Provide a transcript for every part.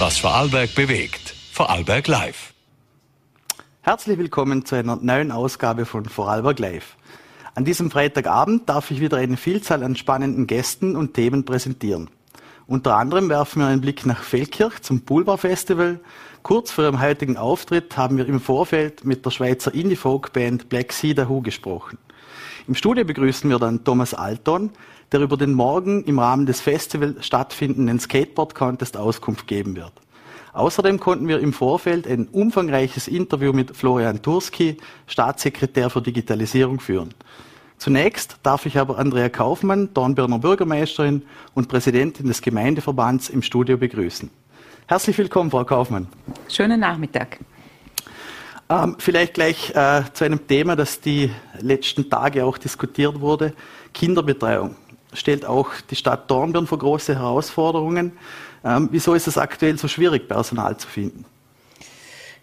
Was Vorarlberg bewegt. Vorarlberg Live. Herzlich willkommen zu einer neuen Ausgabe von Vorarlberg Live. An diesem Freitagabend darf ich wieder eine Vielzahl an spannenden Gästen und Themen präsentieren. Unter anderem werfen wir einen Blick nach Feldkirch zum Pulver Festival. Kurz vor ihrem heutigen Auftritt haben wir im Vorfeld mit der Schweizer Indie-Folk-Band Black Sea Who gesprochen. Im Studio begrüßen wir dann Thomas Alton, der über den morgen im Rahmen des Festival stattfindenden Skateboard Contest Auskunft geben wird. Außerdem konnten wir im Vorfeld ein umfangreiches Interview mit Florian Turski, Staatssekretär für Digitalisierung, führen. Zunächst darf ich aber Andrea Kaufmann, Dornbirner Bürgermeisterin und Präsidentin des Gemeindeverbands im Studio begrüßen. Herzlich willkommen, Frau Kaufmann. Schönen Nachmittag. Ähm, vielleicht gleich äh, zu einem Thema, das die letzten Tage auch diskutiert wurde. Kinderbetreuung stellt auch die Stadt Dornbirn vor große Herausforderungen. Ähm, wieso ist es aktuell so schwierig, Personal zu finden?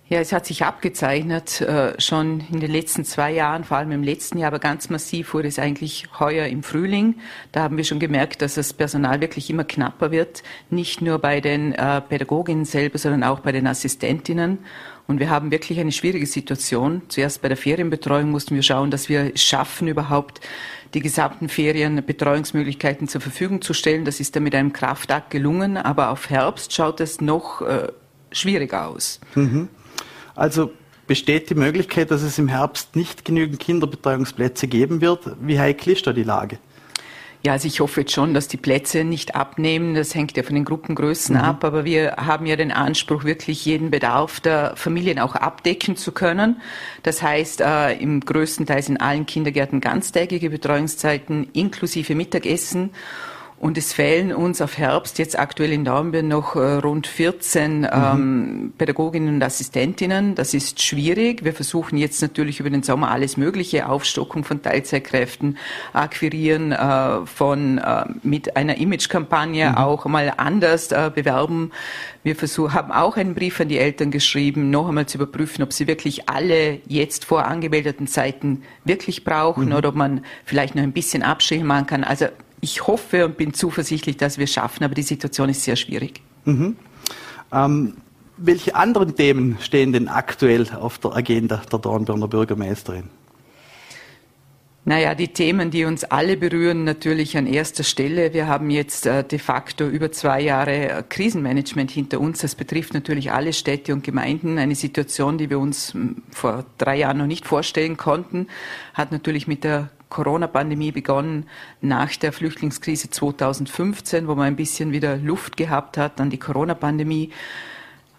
Ja, es hat sich abgezeichnet, äh, schon in den letzten zwei Jahren, vor allem im letzten Jahr, aber ganz massiv wurde es eigentlich heuer im Frühling. Da haben wir schon gemerkt, dass das Personal wirklich immer knapper wird, nicht nur bei den äh, Pädagoginnen selber, sondern auch bei den Assistentinnen. Und wir haben wirklich eine schwierige Situation. Zuerst bei der Ferienbetreuung mussten wir schauen, dass wir es schaffen, überhaupt die gesamten Ferienbetreuungsmöglichkeiten zur Verfügung zu stellen. Das ist dann mit einem Kraftakt gelungen, aber auf Herbst schaut es noch äh, schwieriger aus. Mhm. Also besteht die Möglichkeit, dass es im Herbst nicht genügend Kinderbetreuungsplätze geben wird? Wie heikel ist da die Lage? Ja, also ich hoffe jetzt schon, dass die Plätze nicht abnehmen. Das hängt ja von den Gruppengrößen mhm. ab. Aber wir haben ja den Anspruch, wirklich jeden Bedarf der Familien auch abdecken zu können. Das heißt, äh, im größten Teil in allen Kindergärten ganztägige Betreuungszeiten inklusive Mittagessen. Und es fehlen uns auf Herbst jetzt aktuell in Dornbirn noch äh, rund 14 mhm. ähm, Pädagoginnen und Assistentinnen. Das ist schwierig. Wir versuchen jetzt natürlich über den Sommer alles Mögliche, Aufstockung von Teilzeitkräften, Akquirieren äh, von äh, mit einer Imagekampagne mhm. auch mal anders äh, bewerben. Wir versuchen, haben auch einen Brief an die Eltern geschrieben, noch einmal zu überprüfen, ob sie wirklich alle jetzt vorangemeldeten Zeiten wirklich brauchen mhm. oder ob man vielleicht noch ein bisschen Abstriche machen kann. Also ich hoffe und bin zuversichtlich, dass wir es schaffen, aber die Situation ist sehr schwierig. Mhm. Ähm, welche anderen Themen stehen denn aktuell auf der Agenda der Dornbirner Bürgermeisterin? Naja, die Themen, die uns alle berühren, natürlich an erster Stelle. Wir haben jetzt äh, de facto über zwei Jahre äh, Krisenmanagement hinter uns. Das betrifft natürlich alle Städte und Gemeinden. Eine Situation, die wir uns hm, vor drei Jahren noch nicht vorstellen konnten, hat natürlich mit der Corona-Pandemie begonnen nach der Flüchtlingskrise 2015, wo man ein bisschen wieder Luft gehabt hat, dann die Corona-Pandemie.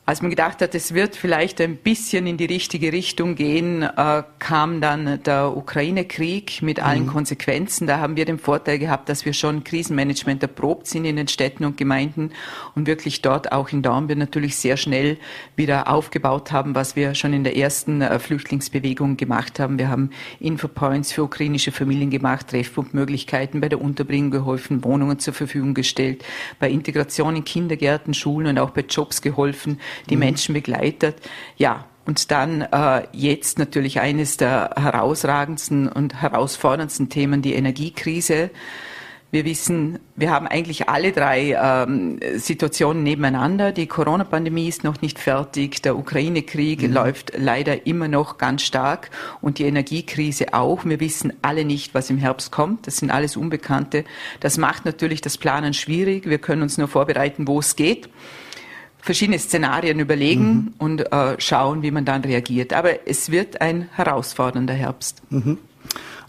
Als man gedacht hat, es wird vielleicht ein bisschen in die richtige Richtung gehen, äh, kam dann der Ukraine-Krieg mit allen mhm. Konsequenzen. Da haben wir den Vorteil gehabt, dass wir schon Krisenmanagement erprobt sind in den Städten und Gemeinden und wirklich dort auch in Dornbirn natürlich sehr schnell wieder aufgebaut haben, was wir schon in der ersten äh, Flüchtlingsbewegung gemacht haben. Wir haben Infopoints für ukrainische Familien gemacht, Treffpunktmöglichkeiten bei der Unterbringung geholfen, Wohnungen zur Verfügung gestellt, bei Integration in Kindergärten, Schulen und auch bei Jobs geholfen die mhm. Menschen begleitet. Ja, und dann äh, jetzt natürlich eines der herausragendsten und herausforderndsten Themen, die Energiekrise. Wir wissen, wir haben eigentlich alle drei ähm, Situationen nebeneinander. Die Corona-Pandemie ist noch nicht fertig, der Ukraine-Krieg mhm. läuft leider immer noch ganz stark und die Energiekrise auch. Wir wissen alle nicht, was im Herbst kommt. Das sind alles Unbekannte. Das macht natürlich das Planen schwierig. Wir können uns nur vorbereiten, wo es geht verschiedene Szenarien überlegen mhm. und äh, schauen, wie man dann reagiert. Aber es wird ein herausfordernder Herbst. Mhm.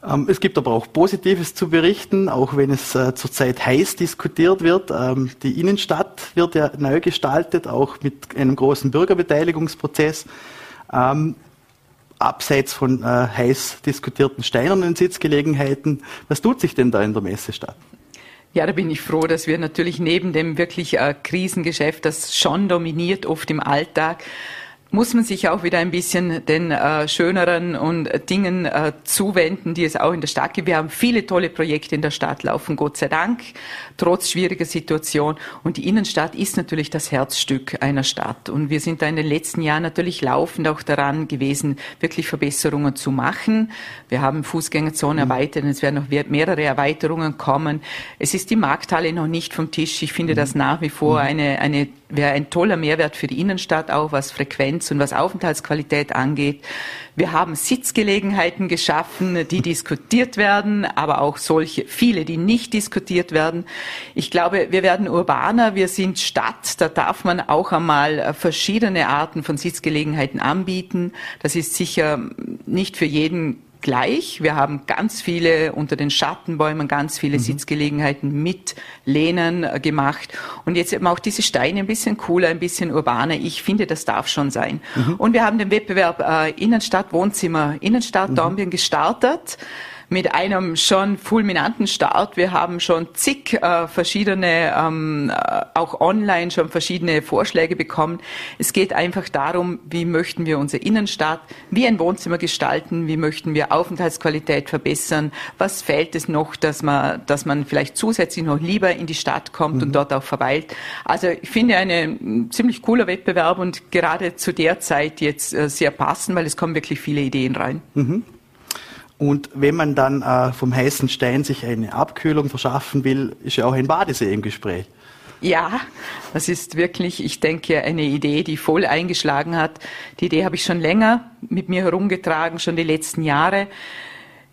Ähm, es gibt aber auch Positives zu berichten, auch wenn es äh, zurzeit heiß diskutiert wird. Ähm, die Innenstadt wird ja neu gestaltet, auch mit einem großen Bürgerbeteiligungsprozess. Ähm, abseits von äh, heiß diskutierten steinernen Sitzgelegenheiten. Was tut sich denn da in der Messestadt? Ja, da bin ich froh, dass wir natürlich neben dem wirklich äh, Krisengeschäft, das schon dominiert oft im Alltag, muss man sich auch wieder ein bisschen den äh, schöneren und Dingen äh, zuwenden, die es auch in der Stadt gibt. Wir haben viele tolle Projekte in der Stadt laufen, Gott sei Dank, trotz schwieriger Situation. Und die Innenstadt ist natürlich das Herzstück einer Stadt. Und wir sind da in den letzten Jahren natürlich laufend auch daran gewesen, wirklich Verbesserungen zu machen. Wir haben Fußgängerzone mhm. erweitert es werden noch mehrere Erweiterungen kommen. Es ist die Markthalle noch nicht vom Tisch. Ich finde mhm. das nach wie vor mhm. eine, eine wäre ein toller Mehrwert für die Innenstadt auch, was Frequenz und was Aufenthaltsqualität angeht. Wir haben Sitzgelegenheiten geschaffen, die diskutiert werden, aber auch solche, viele, die nicht diskutiert werden. Ich glaube, wir werden urbaner, wir sind Stadt, da darf man auch einmal verschiedene Arten von Sitzgelegenheiten anbieten. Das ist sicher nicht für jeden gleich. Wir haben ganz viele unter den Schattenbäumen, ganz viele mhm. Sitzgelegenheiten mit Lehnen äh, gemacht. Und jetzt eben auch diese Steine ein bisschen cooler, ein bisschen urbaner. Ich finde, das darf schon sein. Mhm. Und wir haben den Wettbewerb äh, Innenstadt Wohnzimmer, Innenstadt mhm. Dornbirn gestartet mit einem schon fulminanten Start. Wir haben schon zig äh, verschiedene, ähm, äh, auch online schon verschiedene Vorschläge bekommen. Es geht einfach darum, wie möchten wir unsere Innenstadt wie ein Wohnzimmer gestalten, wie möchten wir Aufenthaltsqualität verbessern, was fehlt es noch, dass man, dass man vielleicht zusätzlich noch lieber in die Stadt kommt mhm. und dort auch verweilt. Also ich finde eine ziemlich cooler Wettbewerb und gerade zu der Zeit jetzt äh, sehr passend, weil es kommen wirklich viele Ideen rein. Mhm. Und wenn man dann äh, vom heißen Stein sich eine Abkühlung verschaffen will, ist ja auch ein Badesee im Gespräch. Ja, das ist wirklich, ich denke, eine Idee, die voll eingeschlagen hat. Die Idee habe ich schon länger mit mir herumgetragen, schon die letzten Jahre.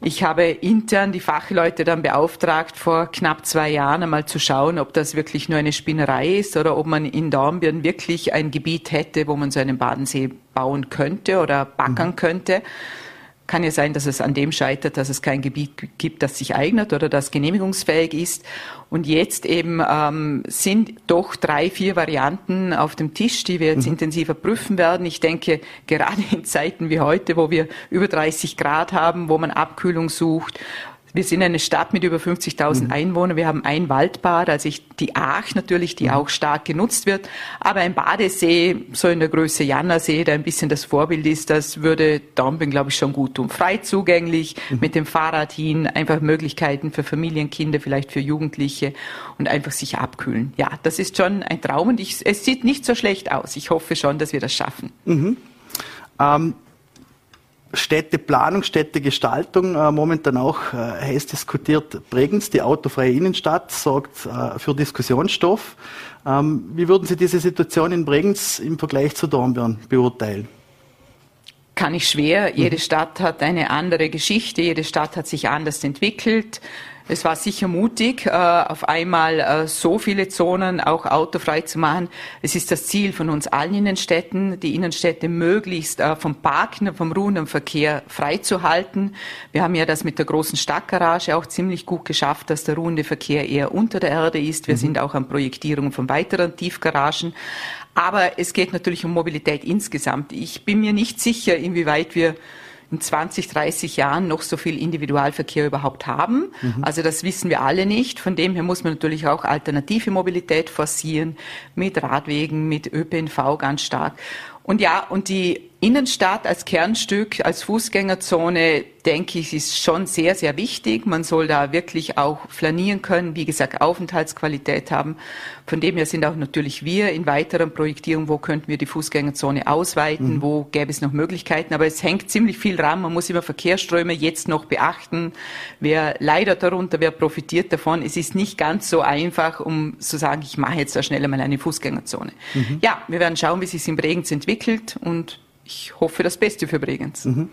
Ich habe intern die Fachleute dann beauftragt, vor knapp zwei Jahren einmal zu schauen, ob das wirklich nur eine Spinnerei ist oder ob man in Dornbirn wirklich ein Gebiet hätte, wo man so einen Badensee bauen könnte oder backern mhm. könnte kann ja sein, dass es an dem scheitert, dass es kein Gebiet gibt, das sich eignet oder das genehmigungsfähig ist. Und jetzt eben ähm, sind doch drei, vier Varianten auf dem Tisch, die wir jetzt mhm. intensiver prüfen werden. Ich denke, gerade in Zeiten wie heute, wo wir über 30 Grad haben, wo man Abkühlung sucht, wir sind eine Stadt mit über 50.000 mhm. Einwohnern. Wir haben ein Waldbad, also ich, die Aach natürlich, die mhm. auch stark genutzt wird. Aber ein Badesee, so in der Größe Jannersee, der ein bisschen das Vorbild ist, das würde Dornbirn, glaube ich, schon gut tun. Frei zugänglich, mhm. mit dem Fahrrad hin, einfach Möglichkeiten für Familienkinder, vielleicht für Jugendliche und einfach sich abkühlen. Ja, das ist schon ein Traum und ich, es sieht nicht so schlecht aus. Ich hoffe schon, dass wir das schaffen. Mhm. Ähm Städteplanung, Städtegestaltung äh, momentan auch äh, heiß diskutiert. Bregenz, die autofreie Innenstadt, sorgt äh, für Diskussionsstoff. Ähm, wie würden Sie diese Situation in Bregenz im Vergleich zu Dornbirn beurteilen? Kann ich schwer. Jede Stadt hat eine andere Geschichte, jede Stadt hat sich anders entwickelt. Es war sicher mutig, äh, auf einmal äh, so viele Zonen auch autofrei zu machen. Es ist das Ziel von uns allen Innenstädten, die Innenstädte möglichst äh, vom Parken, vom ruhenden Verkehr freizuhalten. Wir haben ja das mit der großen Stadtgarage auch ziemlich gut geschafft, dass der ruhende Verkehr eher unter der Erde ist. Wir mhm. sind auch an Projektierung von weiteren Tiefgaragen. Aber es geht natürlich um Mobilität insgesamt. Ich bin mir nicht sicher, inwieweit wir in 20, 30 Jahren noch so viel Individualverkehr überhaupt haben. Mhm. Also das wissen wir alle nicht. Von dem her muss man natürlich auch alternative Mobilität forcieren, mit Radwegen, mit ÖPNV ganz stark. Und ja, und die Innenstadt als Kernstück, als Fußgängerzone, denke ich, ist schon sehr, sehr wichtig. Man soll da wirklich auch flanieren können, wie gesagt, Aufenthaltsqualität haben. Von dem her sind auch natürlich wir in weiteren Projektierungen, wo könnten wir die Fußgängerzone ausweiten, mhm. wo gäbe es noch Möglichkeiten. Aber es hängt ziemlich viel dran. Man muss immer Verkehrsströme jetzt noch beachten. Wer leidet darunter, wer profitiert davon. Es ist nicht ganz so einfach, um zu sagen, ich mache jetzt da schnell einmal eine Fußgängerzone. Mhm. Ja, wir werden schauen, wie sich es in Bregenz entwickelt und ich hoffe das Beste für Bregenz. Mhm.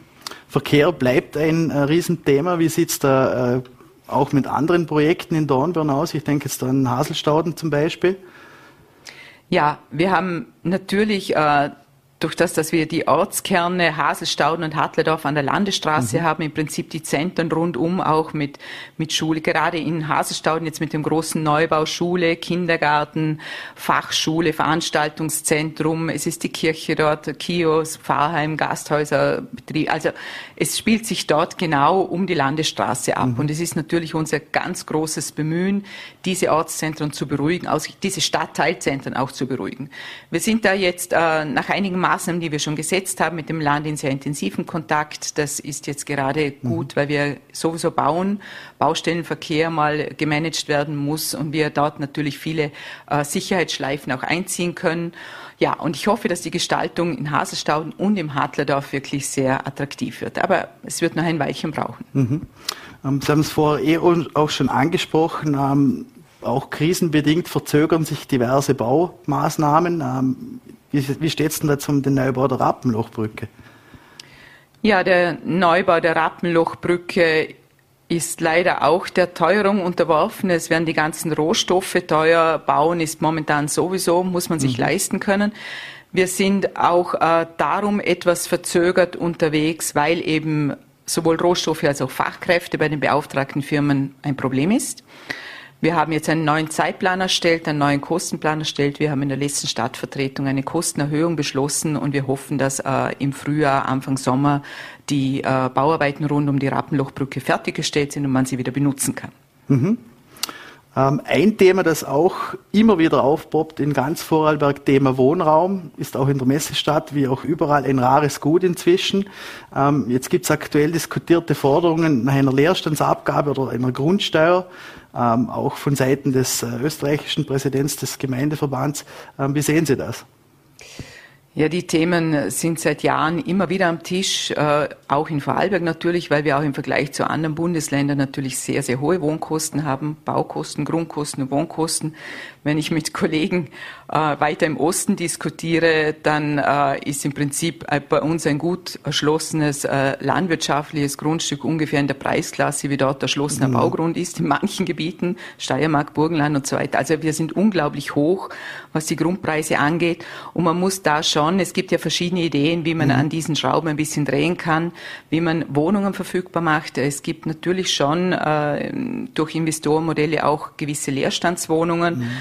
Verkehr bleibt ein äh, Riesenthema. Wie sieht es da äh, auch mit anderen Projekten in Dornbirn aus? Ich denke jetzt an Haselstauden zum Beispiel. Ja, wir haben natürlich äh, durch das, dass wir die Ortskerne Haselstauden und Hartledorf an der Landesstraße mhm. haben, im Prinzip die Zentren rundum auch mit, mit Schule, gerade in Haselstauden jetzt mit dem großen Neubau Schule, Kindergarten, Fachschule, Veranstaltungszentrum, es ist die Kirche dort, Kiosk, Pfarrheim, Gasthäuser, Betrieb, also es spielt sich dort genau um die Landesstraße ab mhm. und es ist natürlich unser ganz großes Bemühen, diese Ortszentren zu beruhigen, diese Stadtteilzentren auch zu beruhigen. Wir sind da jetzt äh, nach einigen Maßnahmen, die wir schon gesetzt haben, mit dem Land in sehr intensiven Kontakt. Das ist jetzt gerade gut, mhm. weil wir sowieso bauen, Baustellenverkehr mal gemanagt werden muss und wir dort natürlich viele äh, Sicherheitsschleifen auch einziehen können. Ja, und ich hoffe, dass die Gestaltung in Haselstauden und im Hartlerdorf wirklich sehr attraktiv wird. Aber es wird noch ein Weilchen brauchen. Mhm. Ähm, Sie haben es vorher eh auch schon angesprochen. Ähm, auch krisenbedingt verzögern sich diverse Baumaßnahmen. Ähm, wie, wie steht es denn dazu um den Neubau der Rappenlochbrücke? Ja, der Neubau der Rappenlochbrücke ist leider auch der Teuerung unterworfen. Es werden die ganzen Rohstoffe teuer. Bauen ist momentan sowieso, muss man sich mhm. leisten können. Wir sind auch äh, darum etwas verzögert unterwegs, weil eben sowohl Rohstoffe als auch Fachkräfte bei den beauftragten Firmen ein Problem ist. Wir haben jetzt einen neuen Zeitplan erstellt, einen neuen Kostenplan erstellt. Wir haben in der letzten Stadtvertretung eine Kostenerhöhung beschlossen und wir hoffen, dass äh, im Frühjahr, Anfang Sommer die äh, Bauarbeiten rund um die Rappenlochbrücke fertiggestellt sind und man sie wieder benutzen kann. Mhm. Ähm, ein Thema, das auch immer wieder aufpoppt in ganz Vorarlberg, Thema Wohnraum, ist auch in der Messestadt wie auch überall ein rares Gut inzwischen. Ähm, jetzt gibt es aktuell diskutierte Forderungen nach einer Leerstandsabgabe oder einer Grundsteuer, auch von Seiten des äh, österreichischen Präsidents des Gemeindeverbands. wie sehen Sie das? Ja, die Themen sind seit Jahren immer wieder am Tisch, äh, auch in Vorarlberg natürlich, weil wir auch im Vergleich zu anderen Bundesländern natürlich sehr, sehr hohe Wohnkosten haben, Baukosten, Grundkosten und Wohnkosten. Wenn ich mit Kollegen äh, weiter im Osten diskutiere, dann äh, ist im Prinzip bei uns ein gut erschlossenes landwirtschaftliches Grundstück ungefähr in der Preisklasse, wie dort erschlossener mhm. Baugrund ist, in manchen Gebieten, Steiermark, Burgenland und so weiter. Also wir sind unglaublich hoch, was die Grundpreise angeht. Und man muss da schon, es gibt ja verschiedene Ideen, wie man mhm. an diesen Schrauben ein bisschen drehen kann, wie man Wohnungen verfügbar macht. Es gibt natürlich schon äh, durch Investorenmodelle auch gewisse Leerstandswohnungen. Mhm.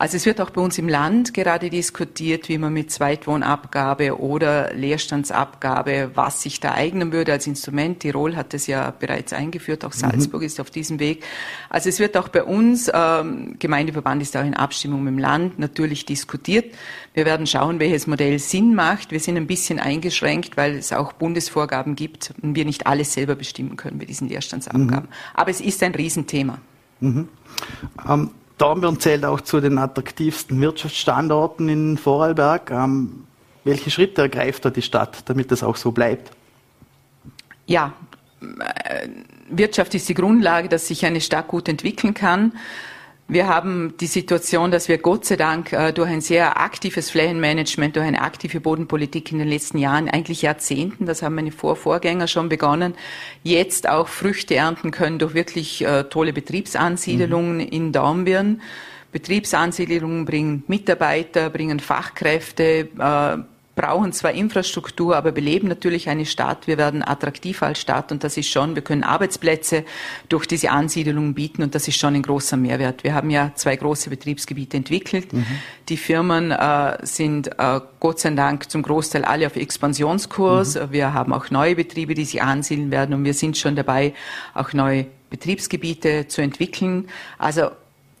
Also es wird auch bei uns im Land gerade diskutiert, wie man mit Zweitwohnabgabe oder Leerstandsabgabe, was sich da eignen würde als Instrument. Tirol hat es ja bereits eingeführt, auch mhm. Salzburg mhm. ist auf diesem Weg. Also es wird auch bei uns, ähm, Gemeindeverband ist auch in Abstimmung mit dem Land, natürlich diskutiert. Wir werden schauen, welches Modell Sinn macht. Wir sind ein bisschen eingeschränkt, weil es auch Bundesvorgaben gibt und wir nicht alles selber bestimmen können bei diesen Leerstandsabgaben. Mhm. Aber es ist ein Riesenthema. Mhm. Ähm, Dornbirn zählt auch zu den attraktivsten Wirtschaftsstandorten in Vorarlberg. Ähm, welche Schritte ergreift da die Stadt, damit das auch so bleibt? Ja, äh, Wirtschaft ist die Grundlage, dass sich eine Stadt gut entwickeln kann. Wir haben die Situation, dass wir Gott sei Dank äh, durch ein sehr aktives Flächenmanagement, durch eine aktive Bodenpolitik in den letzten Jahren, eigentlich Jahrzehnten, das haben meine Vorvorgänger schon begonnen, jetzt auch Früchte ernten können durch wirklich äh, tolle Betriebsansiedlungen mhm. in Dornbirn. Betriebsansiedlungen bringen Mitarbeiter, bringen Fachkräfte, äh, brauchen zwar Infrastruktur, aber beleben natürlich eine Stadt. Wir werden attraktiver als Stadt und das ist schon, wir können Arbeitsplätze durch diese Ansiedelung bieten und das ist schon ein großer Mehrwert. Wir haben ja zwei große Betriebsgebiete entwickelt. Mhm. Die Firmen äh, sind äh, Gott sei Dank zum Großteil alle auf Expansionskurs. Mhm. Wir haben auch neue Betriebe, die sich ansiedeln werden und wir sind schon dabei, auch neue Betriebsgebiete zu entwickeln. Also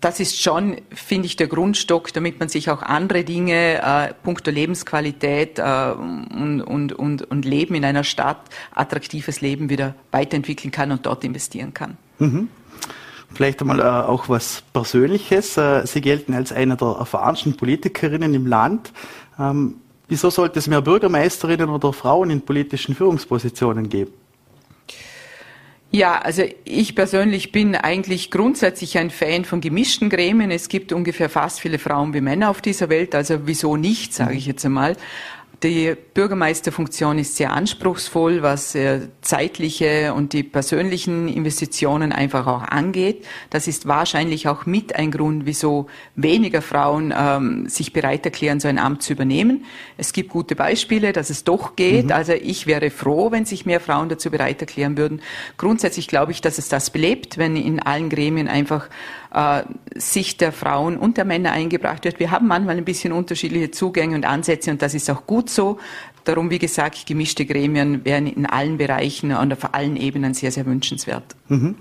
das ist schon, finde ich, der Grundstock, damit man sich auch andere Dinge, äh, puncto Lebensqualität äh, und, und, und, und Leben in einer Stadt, attraktives Leben wieder weiterentwickeln kann und dort investieren kann. Mhm. Vielleicht einmal äh, auch was Persönliches. Äh, Sie gelten als eine der erfahrensten Politikerinnen im Land. Ähm, wieso sollte es mehr Bürgermeisterinnen oder Frauen in politischen Führungspositionen geben? Ja, also ich persönlich bin eigentlich grundsätzlich ein Fan von gemischten Gremien. Es gibt ungefähr fast viele Frauen wie Männer auf dieser Welt, also wieso nicht, sage ich jetzt einmal. Die Bürgermeisterfunktion ist sehr anspruchsvoll, was äh, zeitliche und die persönlichen Investitionen einfach auch angeht. Das ist wahrscheinlich auch mit ein Grund, wieso weniger Frauen ähm, sich bereit erklären, so ein Amt zu übernehmen. Es gibt gute Beispiele, dass es doch geht. Mhm. Also ich wäre froh, wenn sich mehr Frauen dazu bereit erklären würden. Grundsätzlich glaube ich, dass es das belebt, wenn in allen Gremien einfach Sicht der Frauen und der Männer eingebracht wird. Wir haben manchmal ein bisschen unterschiedliche Zugänge und Ansätze und das ist auch gut so. Darum, wie gesagt, gemischte Gremien wären in allen Bereichen und auf allen Ebenen sehr, sehr wünschenswert. Mhm.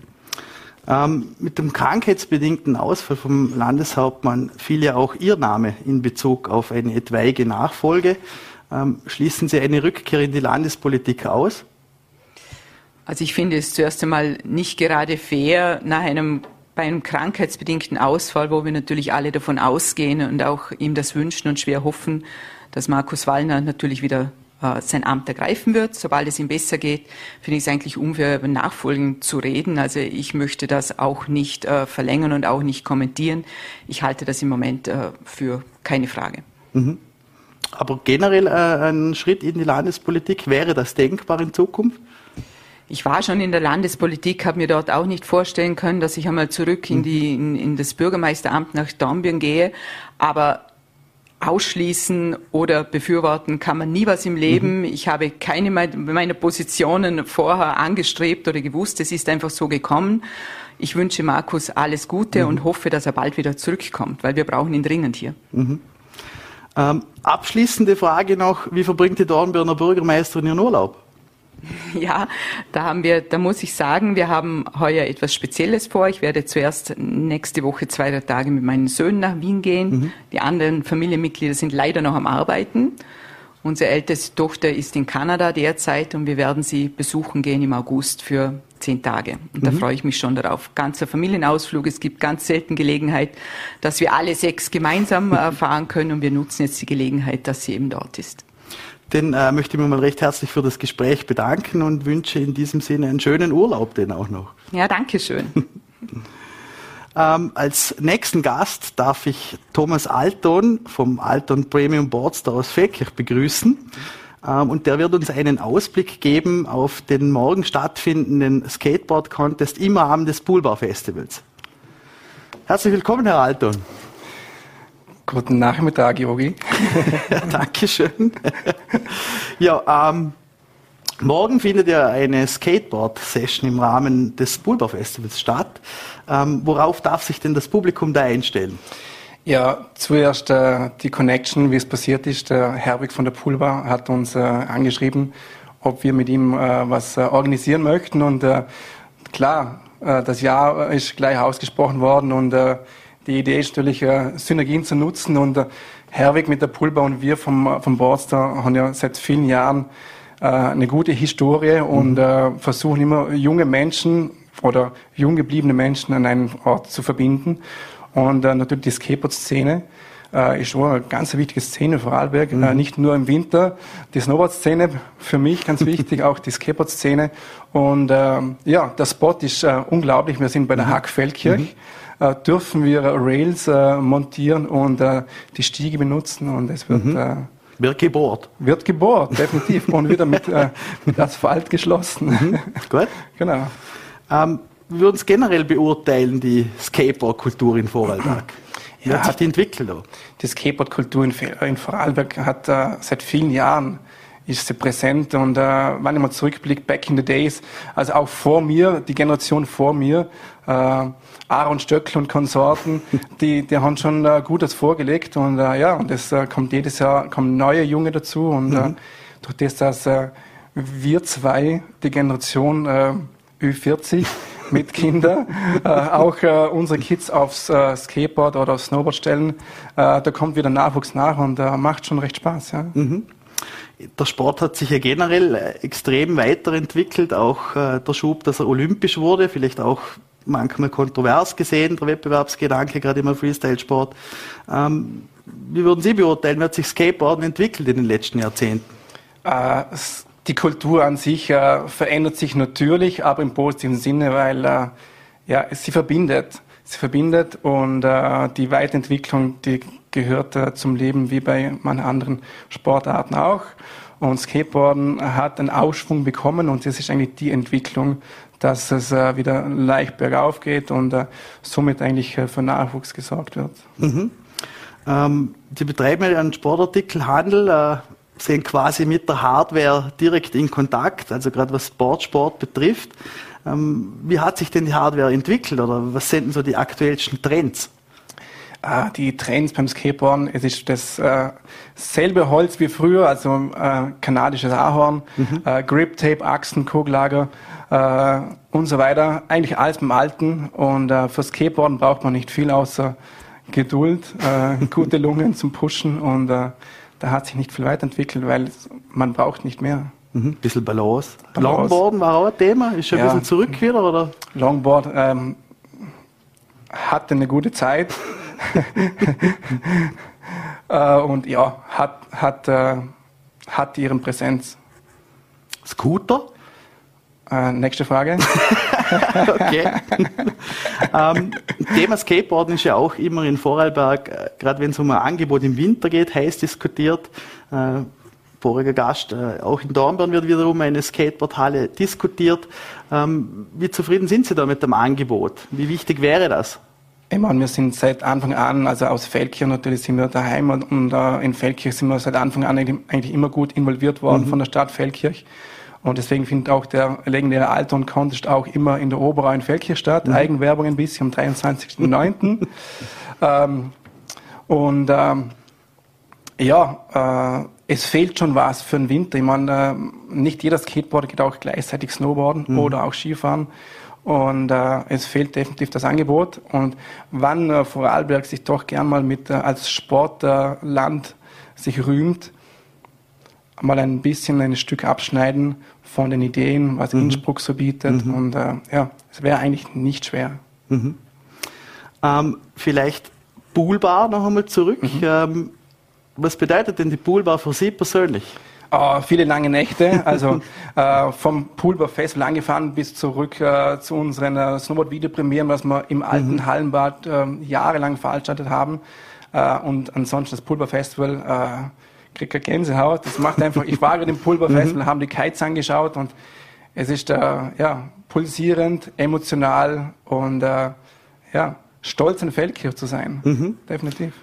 Ähm, mit dem krankheitsbedingten Ausfall vom Landeshauptmann fiel ja auch Ihr Name in Bezug auf eine etwaige Nachfolge. Ähm, schließen Sie eine Rückkehr in die Landespolitik aus? Also ich finde es zuerst einmal nicht gerade fair, nach einem bei einem krankheitsbedingten Ausfall, wo wir natürlich alle davon ausgehen und auch ihm das wünschen und schwer hoffen, dass Markus Wallner natürlich wieder äh, sein Amt ergreifen wird. Sobald es ihm besser geht, finde ich es eigentlich unfair, über Nachfolgen zu reden. Also ich möchte das auch nicht äh, verlängern und auch nicht kommentieren. Ich halte das im Moment äh, für keine Frage. Mhm. Aber generell äh, ein Schritt in die Landespolitik, wäre das denkbar in Zukunft? Ich war schon in der Landespolitik, habe mir dort auch nicht vorstellen können, dass ich einmal zurück in, die, in, in das Bürgermeisteramt nach Dornbirn gehe. Aber ausschließen oder befürworten kann man nie was im Leben. Mhm. Ich habe keine meiner Positionen vorher angestrebt oder gewusst. Es ist einfach so gekommen. Ich wünsche Markus alles Gute mhm. und hoffe, dass er bald wieder zurückkommt, weil wir brauchen ihn dringend hier. Mhm. Ähm, abschließende Frage noch, wie verbringt die Dornbirner Bürgermeisterin ihren Urlaub? Ja, da haben wir, da muss ich sagen, wir haben heuer etwas Spezielles vor. Ich werde zuerst nächste Woche zwei, drei Tage mit meinen Söhnen nach Wien gehen. Mhm. Die anderen Familienmitglieder sind leider noch am Arbeiten. Unsere älteste Tochter ist in Kanada derzeit und wir werden sie besuchen gehen im August für zehn Tage. Und da mhm. freue ich mich schon darauf. Ganzer Familienausflug. Es gibt ganz selten Gelegenheit, dass wir alle sechs gemeinsam äh, fahren können und wir nutzen jetzt die Gelegenheit, dass sie eben dort ist. Den äh, möchte ich mir mal recht herzlich für das Gespräch bedanken und wünsche in diesem Sinne einen schönen Urlaub denn auch noch. Ja, danke schön. ähm, als nächsten Gast darf ich Thomas Alton vom Alton Premium Boardstore aus Feldkirch begrüßen. Ähm, und der wird uns einen Ausblick geben auf den morgen stattfindenden Skateboard Contest im Rahmen des Poolbar Festivals. Herzlich willkommen, Herr Alton. Guten Nachmittag, Yogi. Dankeschön. ja, ähm, morgen findet ja eine Skateboard-Session im Rahmen des Pulver Festivals statt. Ähm, worauf darf sich denn das Publikum da einstellen? Ja, zuerst äh, die Connection, wie es passiert ist. Der Herbig von der Pulver hat uns äh, angeschrieben, ob wir mit ihm äh, was äh, organisieren möchten. Und äh, klar, äh, das Jahr ist gleich ausgesprochen worden und die Idee ist natürlich, äh, Synergien zu nutzen und äh, Herwig mit der Pulver und wir vom, vom Boardster haben ja seit vielen Jahren äh, eine gute Historie und mhm. versuchen immer junge Menschen oder jung gebliebene Menschen an einen Ort zu verbinden. Und natürlich die Skateboard-Szene äh, ist schon eine ganz wichtige Szene für Vorarlberg. Mhm. Äh, nicht nur im Winter. Die Snowboard-Szene für mich ganz wichtig, auch die Skateboard-Szene. Und äh, ja, der Spot ist äh, unglaublich. Wir sind bei der mhm. Hack Feldkirch. Mhm äh, dürfen wir Rails äh, montieren und äh, die Stiege benutzen und es wird mhm. wird gebohrt. Wird gebohrt, definitiv. und wieder mit, mit Asphalt geschlossen. Mhm. Gut. genau. Ähm, wir würden es generell beurteilen, die Skateboard-Kultur in Vorarlberg. Wie ja, hat sich die entwickelt? Die Skateboard-Kultur in, in, Vorarlberg hat äh, seit vielen Jahren ist sie präsent und äh, wenn ich mal zurückblicke, back in the days, also auch vor mir, die Generation vor mir, äh, Aaron Stöckl und Konsorten, die, die haben schon äh, Gutes vorgelegt und äh, ja, und es äh, kommt jedes Jahr kommen neue Junge dazu und äh, mhm. durch das, dass äh, wir zwei, die Generation äh, Ü40 mit Kindern, äh, auch äh, unsere Kids aufs äh, Skateboard oder aufs Snowboard stellen, äh, da kommt wieder Nachwuchs nach und äh, macht schon recht Spaß. Ja. Mhm. Der Sport hat sich ja generell äh, extrem weiterentwickelt, auch äh, der Schub, dass er olympisch wurde, vielleicht auch manchmal kontrovers gesehen, der Wettbewerbsgedanke, gerade im Freestyle-Sport. Ähm, wie würden Sie beurteilen, wie hat sich Skateboarden entwickelt in den letzten Jahrzehnten? Äh, die Kultur an sich äh, verändert sich natürlich, aber im positiven Sinne, weil äh, ja, sie verbindet. Sie verbindet und äh, die Weiterentwicklung, die gehört äh, zum Leben wie bei manchen anderen Sportarten auch. Und Skateboarden hat einen Ausschwung bekommen und das ist eigentlich die Entwicklung, dass es äh, wieder leicht bergauf geht und äh, somit eigentlich äh, für Nachwuchs gesorgt wird. Mhm. Ähm, Sie betreiben einen Sportartikelhandel, äh, sind quasi mit der Hardware direkt in Kontakt, also gerade was Sportsport betrifft. Ähm, wie hat sich denn die Hardware entwickelt oder was sind denn so die aktuellsten Trends? Ah, die Trends beim Skateboarden, es ist das äh, selbe Holz wie früher, also äh, kanadisches Ahorn, mhm. äh, Grip Tape, Achsen, Kugelager äh, und so weiter. Eigentlich alles beim Alten und äh, für Skateboarden braucht man nicht viel außer Geduld, äh, gute Lungen zum Pushen und äh, da hat sich nicht viel weiterentwickelt, weil man braucht nicht mehr. Mhm, bisschen Balance. Balance. Longboarden war auch ein Thema, ist schon ja. ein bisschen zurück wieder, oder? Longboard ähm, hatte eine gute Zeit. äh, und ja, hat, hat äh, hat ihren Präsenz. Scooter? Äh, nächste Frage. okay. ähm, Thema Skateboarden ist ja auch immer in Vorarlberg, äh, gerade wenn es um ein Angebot im Winter geht, heiß diskutiert. Äh, voriger Gast, äh, auch in Dornbirn wird wiederum eine Skateboardhalle diskutiert. Ähm, wie zufrieden sind Sie da mit dem Angebot? Wie wichtig wäre das? Ich meine, wir sind seit Anfang an, also aus Feldkirch natürlich sind wir daheim und, und uh, in Feldkirch sind wir seit Anfang an eigentlich immer gut involviert worden mhm. von der Stadt Feldkirch. Und deswegen findet auch der legendäre Alton Contest auch immer in der Oberau in Feldkirch statt. Mhm. Eigenwerbung ein bisschen am 23.09. ähm, und ähm, ja, äh, es fehlt schon was für den Winter. Ich meine, äh, nicht jeder Skateboarder geht auch gleichzeitig Snowboarden mhm. oder auch Skifahren. Und äh, es fehlt definitiv das Angebot. Und wann äh, Vorarlberg sich doch gern mal mit äh, als Sportland sich rühmt, mal ein bisschen ein Stück abschneiden von den Ideen, was mhm. Innsbruck so bietet. Mhm. Und äh, ja, es wäre eigentlich nicht schwer. Mhm. Ähm, vielleicht Poolbar noch einmal zurück. Mhm. Ähm, was bedeutet denn die Poolbar für Sie persönlich? Uh, viele lange Nächte, also uh, vom Poolbar Festival angefahren bis zurück uh, zu unseren uh, Snowboard-Videopremieren, was wir im alten mhm. Hallenbad ähm, jahrelang veranstaltet haben. und ansonsten das Poolbar Festival kriege eine Gänsehaut. Das macht einfach, ich war gerade im Pulverfestival, mhm. haben die Kites angeschaut und es ist äh, ja, pulsierend, emotional und äh, ja, stolz in Feldkirch zu sein. Mhm. Definitiv.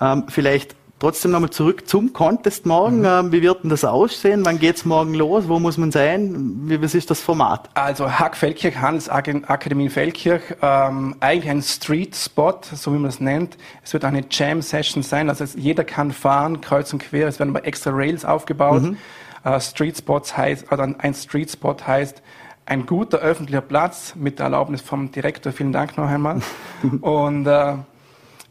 Ähm, vielleicht Trotzdem nochmal zurück zum Contest morgen. Mhm. Ähm, wie wird denn das aussehen? Wann geht's morgen los? Wo muss man sein? Wie, was ist das Format? Also Hack Feldkirch, Hans Akademie Feldkirch, ähm, eigentlich ein Street Spot, so wie man es nennt. Es wird eine Jam Session sein, also jeder kann fahren, kreuz und quer. Es werden aber extra Rails aufgebaut. Mhm. Äh, Street Spots heißt, oder ein Street Spot heißt, ein guter öffentlicher Platz mit der Erlaubnis vom Direktor. Vielen Dank noch einmal. und äh,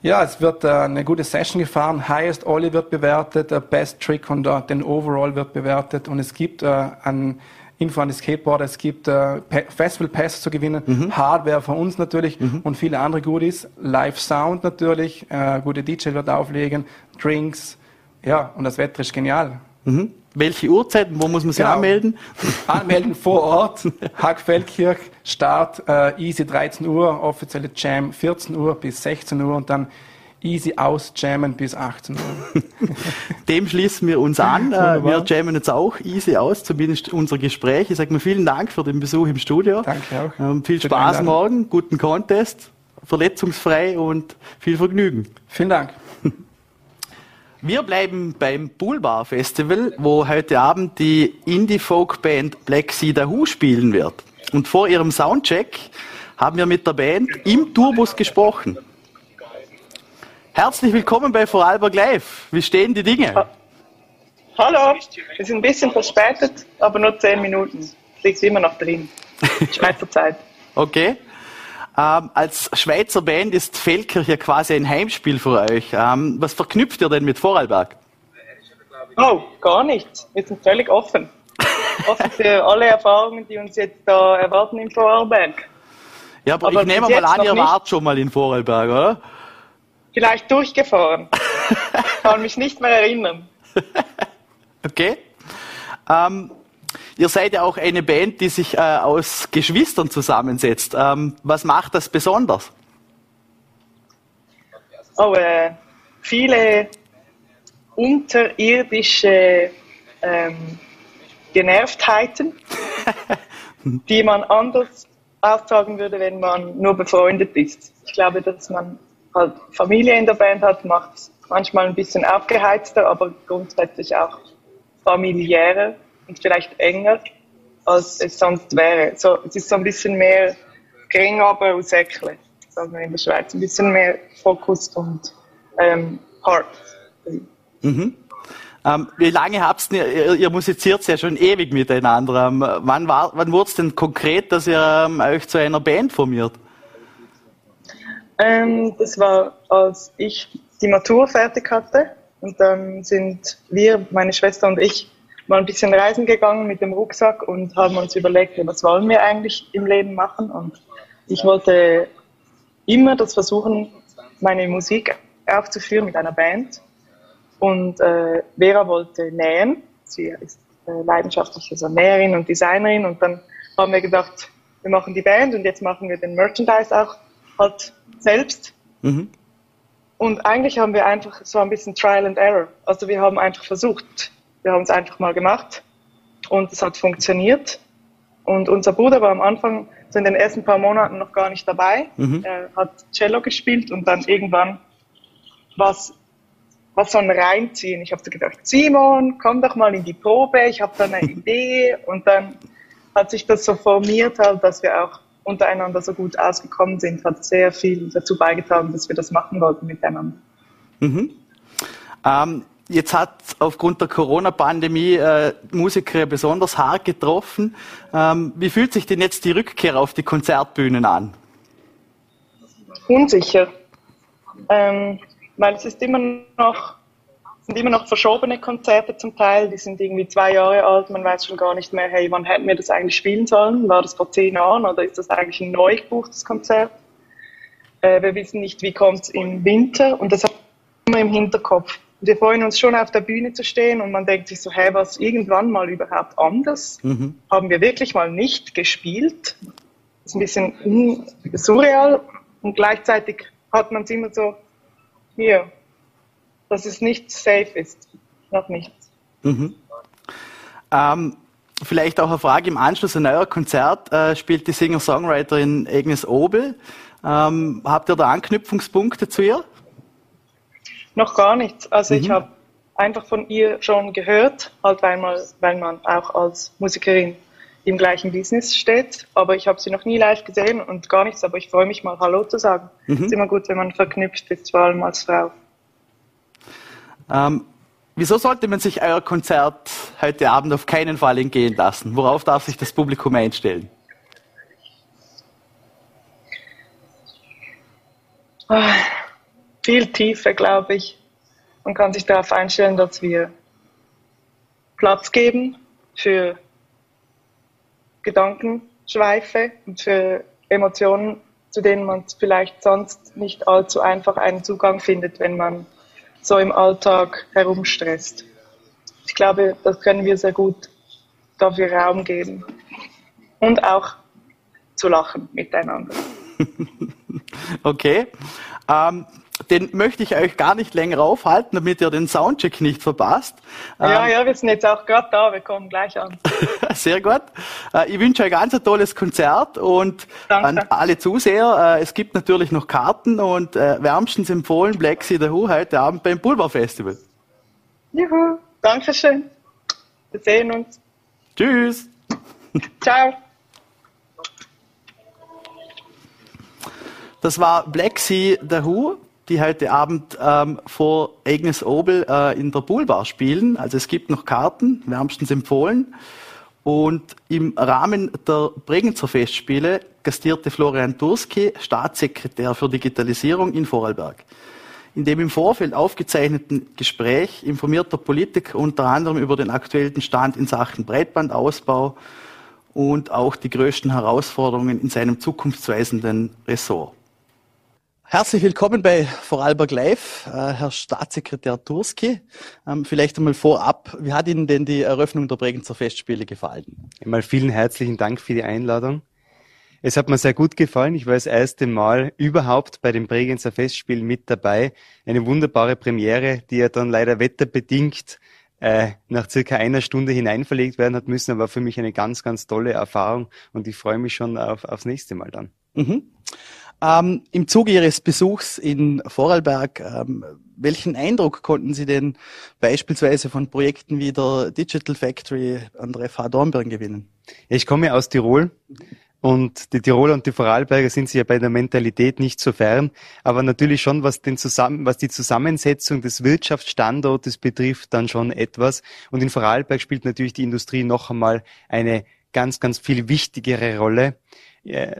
ja, es wird äh, eine gute Session gefahren. Highest Ollie wird bewertet, der Best Trick und uh, den Overall wird bewertet. Und es gibt äh, an Info an die Skateboarder, es gibt äh, Festival Passes zu gewinnen, mhm. Hardware von uns natürlich mhm. und viele andere Goodies. Live Sound natürlich, äh, gute DJ wird auflegen, Drinks. Ja, und das Wetter ist genial. Mhm. Welche Uhrzeiten, wo muss man sich genau. anmelden? Anmelden vor Ort, Hackfeldkirch, Start äh, easy 13 Uhr, offizielle Jam 14 Uhr bis 16 Uhr und dann easy aus jammen bis 18 Uhr. Dem schließen wir uns an. Äh, wir jammen jetzt auch easy aus, zumindest unser Gespräch. Ich sage mal vielen Dank für den Besuch im Studio. Danke auch. Ähm, viel Spaß morgen, guten Contest, verletzungsfrei und viel Vergnügen. Vielen Dank. Wir bleiben beim Poolbar Festival, wo heute Abend die Indie-Folk-Band Black Sea Who spielen wird. Und vor ihrem Soundcheck haben wir mit der Band im Tourbus gesprochen. Herzlich willkommen bei Vorarlberg Live. Wie stehen die Dinge? Hallo, wir sind ein bisschen verspätet, aber nur zehn Minuten. Es liegt immer noch drin. Schweizer Zeit. okay. Ähm, als Schweizer Band ist Feldkirch quasi ein Heimspiel für euch. Ähm, was verknüpft ihr denn mit Vorarlberg? Oh, gar nichts. Wir sind völlig offen. offen für alle Erfahrungen, die uns jetzt da erwarten in Vorarlberg. Ja, aber, aber ich nehme mal an, ihr wart schon mal in Vorarlberg, oder? Vielleicht durchgefahren. kann mich nicht mehr erinnern. okay. Ähm, Ihr seid ja auch eine Band, die sich äh, aus Geschwistern zusammensetzt. Ähm, was macht das besonders? Oh, äh, viele unterirdische ähm, Genervtheiten, die man anders aussagen würde, wenn man nur befreundet ist. Ich glaube, dass man halt Familie in der Band hat, macht es manchmal ein bisschen aufgeheizter, aber grundsätzlich auch familiärer und vielleicht enger, als es sonst wäre. So, es ist so ein bisschen mehr gering, aber aus Säckle, sagen wir in der Schweiz. Ein bisschen mehr Fokus und ähm, Heart. Mhm. Ähm, wie lange habt ihr, ihr, ihr musiziert ja schon ewig miteinander. Ähm, wann war, wann wurde es denn konkret, dass ihr ähm, euch zu einer Band formiert? Ähm, das war, als ich die Matur fertig hatte. Und dann sind wir, meine Schwester und ich, mal ein bisschen reisen gegangen mit dem Rucksack und haben uns überlegt, was wollen wir eigentlich im Leben machen. Und ich wollte immer das versuchen, meine Musik aufzuführen mit einer Band. Und äh, Vera wollte nähen Sie ist äh, leidenschaftliche Näherin und Designerin und dann haben wir gedacht, wir machen die Band und jetzt machen wir den Merchandise auch halt selbst. Mhm. Und eigentlich haben wir einfach, war ein bisschen Trial and Error. Also wir haben einfach versucht, wir haben es einfach mal gemacht und es hat funktioniert. Und unser Bruder war am Anfang, so in den ersten paar Monaten noch gar nicht dabei. Mhm. Er hat Cello gespielt und dann irgendwann was was so ein Reinziehen. Ich habe so gedacht, Simon, komm doch mal in die Probe, ich habe da eine Idee. Und dann hat sich das so formiert, halt, dass wir auch untereinander so gut ausgekommen sind, hat sehr viel dazu beigetragen, dass wir das machen wollten miteinander. Mhm. Ähm, jetzt hat aufgrund der Corona-Pandemie äh, Musiker besonders hart getroffen. Ähm, wie fühlt sich denn jetzt die Rückkehr auf die Konzertbühnen an? Unsicher. Ähm, weil es ist immer noch sind immer noch verschobene Konzerte zum Teil, die sind irgendwie zwei Jahre alt, man weiß schon gar nicht mehr, hey, wann hätten wir das eigentlich spielen sollen? War das vor zehn Jahren oder ist das eigentlich ein neu gebuchtes Konzert? Äh, wir wissen nicht, wie kommt es im Winter und das haben wir immer im Hinterkopf. Und wir freuen uns schon auf der Bühne zu stehen und man denkt sich so, hey, was irgendwann mal überhaupt anders? Mhm. Haben wir wirklich mal nicht gespielt? Das ist ein bisschen surreal und gleichzeitig hat man es immer so, hier, dass es nicht safe ist. Noch nichts. Mhm. Ähm, vielleicht auch eine Frage im Anschluss an euer Konzert. Äh, spielt die Singer-Songwriterin Agnes Obel. Ähm, habt ihr da Anknüpfungspunkte zu ihr? Noch gar nichts. Also mhm. ich habe einfach von ihr schon gehört, halt weil man, weil man auch als Musikerin im gleichen Business steht. Aber ich habe sie noch nie live gesehen und gar nichts. Aber ich freue mich mal Hallo zu sagen. Mhm. Es ist immer gut, wenn man verknüpft ist, vor allem als Frau. Ähm, wieso sollte man sich euer Konzert heute Abend auf keinen Fall entgehen lassen? Worauf darf sich das Publikum einstellen? Viel Tiefe, glaube ich. Man kann sich darauf einstellen, dass wir Platz geben für Gedankenschweife und für Emotionen, zu denen man vielleicht sonst nicht allzu einfach einen Zugang findet, wenn man so im Alltag herumstresst. Ich glaube, das können wir sehr gut dafür Raum geben. Und auch zu lachen miteinander. okay. Ähm, den möchte ich euch gar nicht länger aufhalten, damit ihr den Soundcheck nicht verpasst. Ja, ähm, ja, wir sind jetzt auch gerade da, wir kommen gleich an. Sehr gut. Äh, ich wünsche euch ganz ein tolles Konzert und Danke. an alle Zuseher, äh, es gibt natürlich noch Karten und äh, wärmstens empfohlen Black Sea The Who heute Abend beim Pulver Festival. Juhu, Dankeschön. Wir sehen uns. Tschüss. Ciao. Das war Black Sea The Who die heute Abend ähm, vor Agnes Obel äh, in der Poolbar spielen. Also es gibt noch Karten, wärmstens empfohlen. Und im Rahmen der Bregenzer Festspiele gastierte Florian Turski, Staatssekretär für Digitalisierung in Vorarlberg. In dem im Vorfeld aufgezeichneten Gespräch informiert der Politiker unter anderem über den aktuellen Stand in Sachen Breitbandausbau und auch die größten Herausforderungen in seinem zukunftsweisenden Ressort. Herzlich willkommen bei Vorarlberg Live, äh, Herr Staatssekretär Turski. Ähm, vielleicht einmal vorab, wie hat Ihnen denn die Eröffnung der Bregenzer Festspiele gefallen? Einmal vielen herzlichen Dank für die Einladung. Es hat mir sehr gut gefallen. Ich war das erste Mal überhaupt bei den Bregenzer Festspielen mit dabei. Eine wunderbare Premiere, die ja dann leider wetterbedingt äh, nach circa einer Stunde hineinverlegt werden hat müssen, aber für mich eine ganz, ganz tolle Erfahrung und ich freue mich schon auf, aufs nächste Mal dann. Mhm. Ähm, Im Zuge Ihres Besuchs in Vorarlberg, ähm, welchen Eindruck konnten Sie denn beispielsweise von Projekten wie der Digital Factory an der FH Dornbirn gewinnen? Ich komme aus Tirol und die Tiroler und die Vorarlberger sind sich ja bei der Mentalität nicht so fern, aber natürlich schon, was, den zusammen, was die Zusammensetzung des Wirtschaftsstandortes betrifft, dann schon etwas. Und in Vorarlberg spielt natürlich die Industrie noch einmal eine ganz, ganz viel wichtigere Rolle.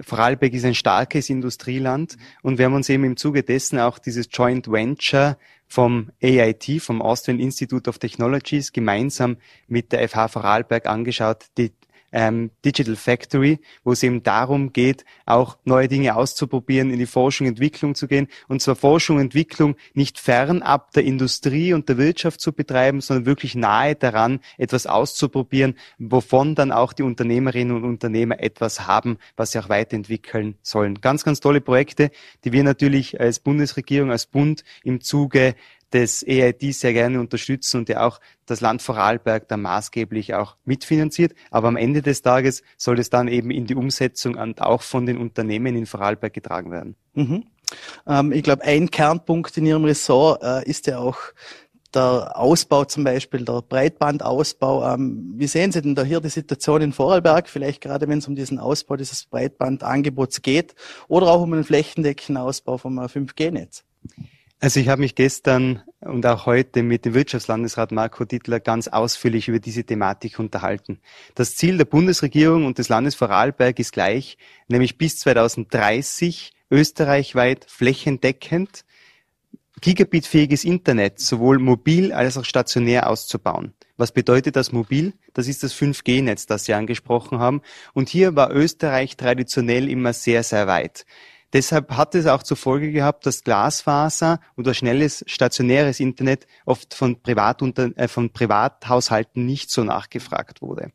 Vorarlberg ist ein starkes Industrieland und wir haben uns eben im Zuge dessen auch dieses Joint Venture vom AIT, vom Austrian Institute of Technologies, gemeinsam mit der FH Vorarlberg angeschaut, die ähm, Digital Factory, wo es eben darum geht, auch neue Dinge auszuprobieren, in die Forschung, Entwicklung zu gehen. Und zwar Forschung, Entwicklung nicht fernab der Industrie und der Wirtschaft zu betreiben, sondern wirklich nahe daran, etwas auszuprobieren, wovon dann auch die Unternehmerinnen und Unternehmer etwas haben, was sie auch weiterentwickeln sollen. Ganz, ganz tolle Projekte, die wir natürlich als Bundesregierung, als Bund im Zuge des EID sehr gerne unterstützen und ja auch das Land Vorarlberg da maßgeblich auch mitfinanziert. Aber am Ende des Tages soll es dann eben in die Umsetzung und auch von den Unternehmen in Vorarlberg getragen werden. Mhm. Ähm, ich glaube, ein Kernpunkt in Ihrem Ressort äh, ist ja auch der Ausbau zum Beispiel, der Breitbandausbau. Ähm, wie sehen Sie denn da hier die Situation in Vorarlberg, vielleicht gerade wenn es um diesen Ausbau dieses Breitbandangebots geht oder auch um einen flächendeckenden Ausbau vom 5G-Netz? Also ich habe mich gestern und auch heute mit dem Wirtschaftslandesrat Marco Dittler ganz ausführlich über diese Thematik unterhalten. Das Ziel der Bundesregierung und des Landes Vorarlberg ist gleich, nämlich bis 2030 österreichweit flächendeckend gigabitfähiges Internet sowohl mobil als auch stationär auszubauen. Was bedeutet das mobil? Das ist das 5G-Netz, das Sie angesprochen haben. Und hier war Österreich traditionell immer sehr, sehr weit. Deshalb hat es auch zur Folge gehabt, dass Glasfaser oder schnelles stationäres Internet oft von, Privatunter äh, von Privathaushalten nicht so nachgefragt wurde.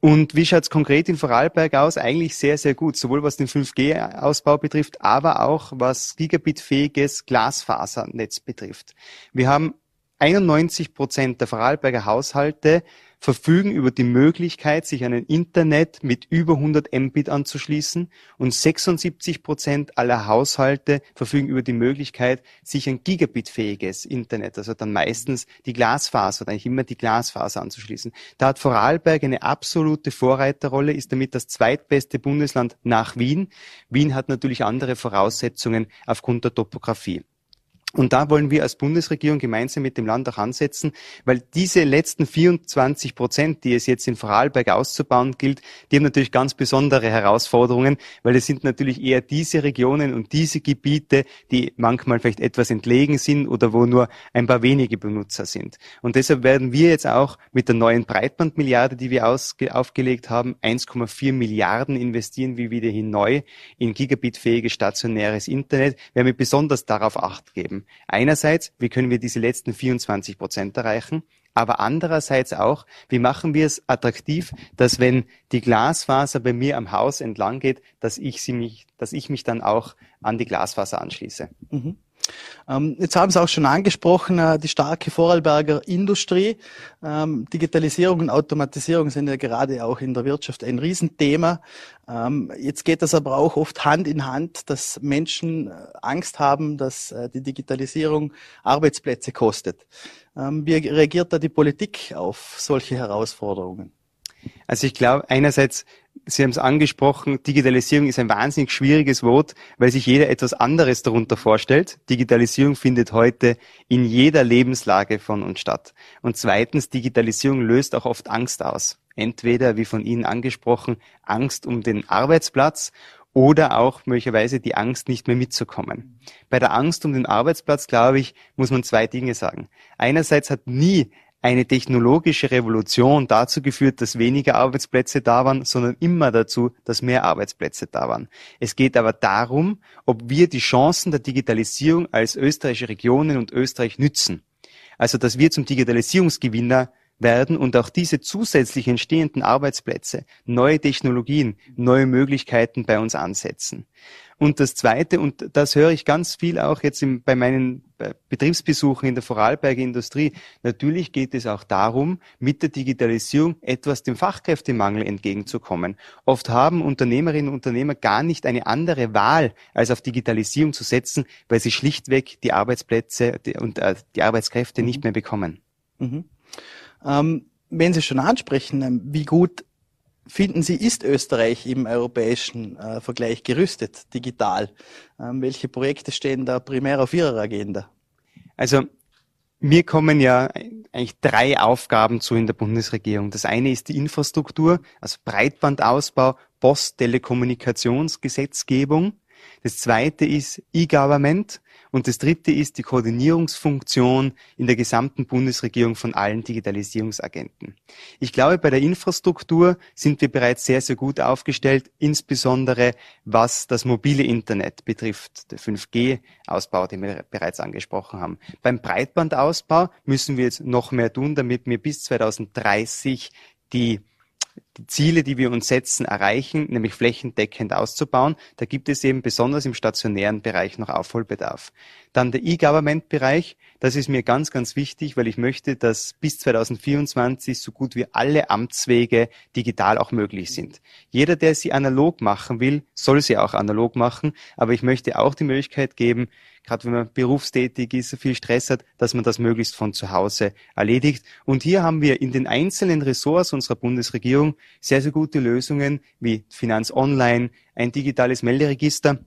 Und wie schaut es konkret in Vorarlberg aus? Eigentlich sehr, sehr gut, sowohl was den 5G-Ausbau betrifft, aber auch was gigabitfähiges Glasfasernetz betrifft. Wir haben 91 Prozent der Vorarlberger Haushalte verfügen über die Möglichkeit, sich an ein Internet mit über 100 Mbit anzuschließen und 76 Prozent aller Haushalte verfügen über die Möglichkeit, sich ein gigabitfähiges Internet, also dann meistens die Glasfaser, eigentlich immer die Glasfaser anzuschließen. Da hat Vorarlberg eine absolute Vorreiterrolle, ist damit das zweitbeste Bundesland nach Wien. Wien hat natürlich andere Voraussetzungen aufgrund der Topografie. Und da wollen wir als Bundesregierung gemeinsam mit dem Land auch ansetzen, weil diese letzten 24 Prozent, die es jetzt in Vorarlberg auszubauen gilt, die haben natürlich ganz besondere Herausforderungen, weil es sind natürlich eher diese Regionen und diese Gebiete, die manchmal vielleicht etwas entlegen sind oder wo nur ein paar wenige Benutzer sind. Und deshalb werden wir jetzt auch mit der neuen Breitbandmilliarde, die wir aufgelegt haben, 1,4 Milliarden investieren wie wieder hin neu in gigabitfähiges stationäres Internet. Wir werden besonders darauf acht geben. Einerseits, wie können wir diese letzten 24 Prozent erreichen? Aber andererseits auch, wie machen wir es attraktiv, dass wenn die Glasfaser bei mir am Haus entlang geht, dass ich sie mich, dass ich mich dann auch an die Glasfaser anschließe. Mhm. Ähm, jetzt haben Sie auch schon angesprochen, äh, die starke Vorarlberger Industrie. Ähm, Digitalisierung und Automatisierung sind ja gerade auch in der Wirtschaft ein Riesenthema. Ähm, jetzt geht das aber auch oft Hand in Hand, dass Menschen äh, Angst haben, dass äh, die Digitalisierung Arbeitsplätze kostet. Wie reagiert da die Politik auf solche Herausforderungen? Also ich glaube, einerseits Sie haben es angesprochen, Digitalisierung ist ein wahnsinnig schwieriges Wort, weil sich jeder etwas anderes darunter vorstellt. Digitalisierung findet heute in jeder Lebenslage von uns statt. Und zweitens, Digitalisierung löst auch oft Angst aus. Entweder, wie von Ihnen angesprochen, Angst um den Arbeitsplatz oder auch möglicherweise die Angst, nicht mehr mitzukommen. Bei der Angst um den Arbeitsplatz, glaube ich, muss man zwei Dinge sagen. Einerseits hat nie eine technologische Revolution dazu geführt, dass weniger Arbeitsplätze da waren, sondern immer dazu, dass mehr Arbeitsplätze da waren. Es geht aber darum, ob wir die Chancen der Digitalisierung als österreichische Regionen und Österreich nützen. Also, dass wir zum Digitalisierungsgewinner werden und auch diese zusätzlich entstehenden Arbeitsplätze, neue Technologien, neue Möglichkeiten bei uns ansetzen. Und das Zweite, und das höre ich ganz viel auch jetzt im, bei meinen Betriebsbesuchen in der Vorarlberger Industrie, natürlich geht es auch darum, mit der Digitalisierung etwas dem Fachkräftemangel entgegenzukommen. Oft haben Unternehmerinnen und Unternehmer gar nicht eine andere Wahl, als auf Digitalisierung zu setzen, weil sie schlichtweg die Arbeitsplätze und äh, die Arbeitskräfte nicht mehr bekommen. Mhm. Ähm, wenn Sie schon ansprechen, ähm, wie gut finden Sie, ist Österreich im europäischen äh, Vergleich gerüstet, digital? Ähm, welche Projekte stehen da primär auf Ihrer Agenda? Also mir kommen ja eigentlich drei Aufgaben zu in der Bundesregierung. Das eine ist die Infrastruktur, also Breitbandausbau, Post-Telekommunikationsgesetzgebung. Das zweite ist E-Government Und das dritte ist die Koordinierungsfunktion in der gesamten Bundesregierung von allen Digitalisierungsagenten. Ich glaube, bei der Infrastruktur sind wir bereits sehr, sehr gut aufgestellt, insbesondere was das mobile Internet betrifft, der 5G-Ausbau, den wir bereits angesprochen haben. Beim Breitbandausbau müssen wir jetzt noch mehr tun, damit wir bis 2030 die die Ziele, die wir uns setzen, erreichen, nämlich flächendeckend auszubauen. Da gibt es eben besonders im stationären Bereich noch Aufholbedarf. Dann der E-Government-Bereich. Das ist mir ganz, ganz wichtig, weil ich möchte, dass bis 2024 so gut wie alle Amtswege digital auch möglich sind. Jeder, der sie analog machen will, soll sie auch analog machen. Aber ich möchte auch die Möglichkeit geben, gerade wenn man berufstätig ist, viel Stress hat, dass man das möglichst von zu Hause erledigt. Und hier haben wir in den einzelnen Ressorts unserer Bundesregierung sehr, sehr gute Lösungen wie Finanz Online, ein digitales Melderegister.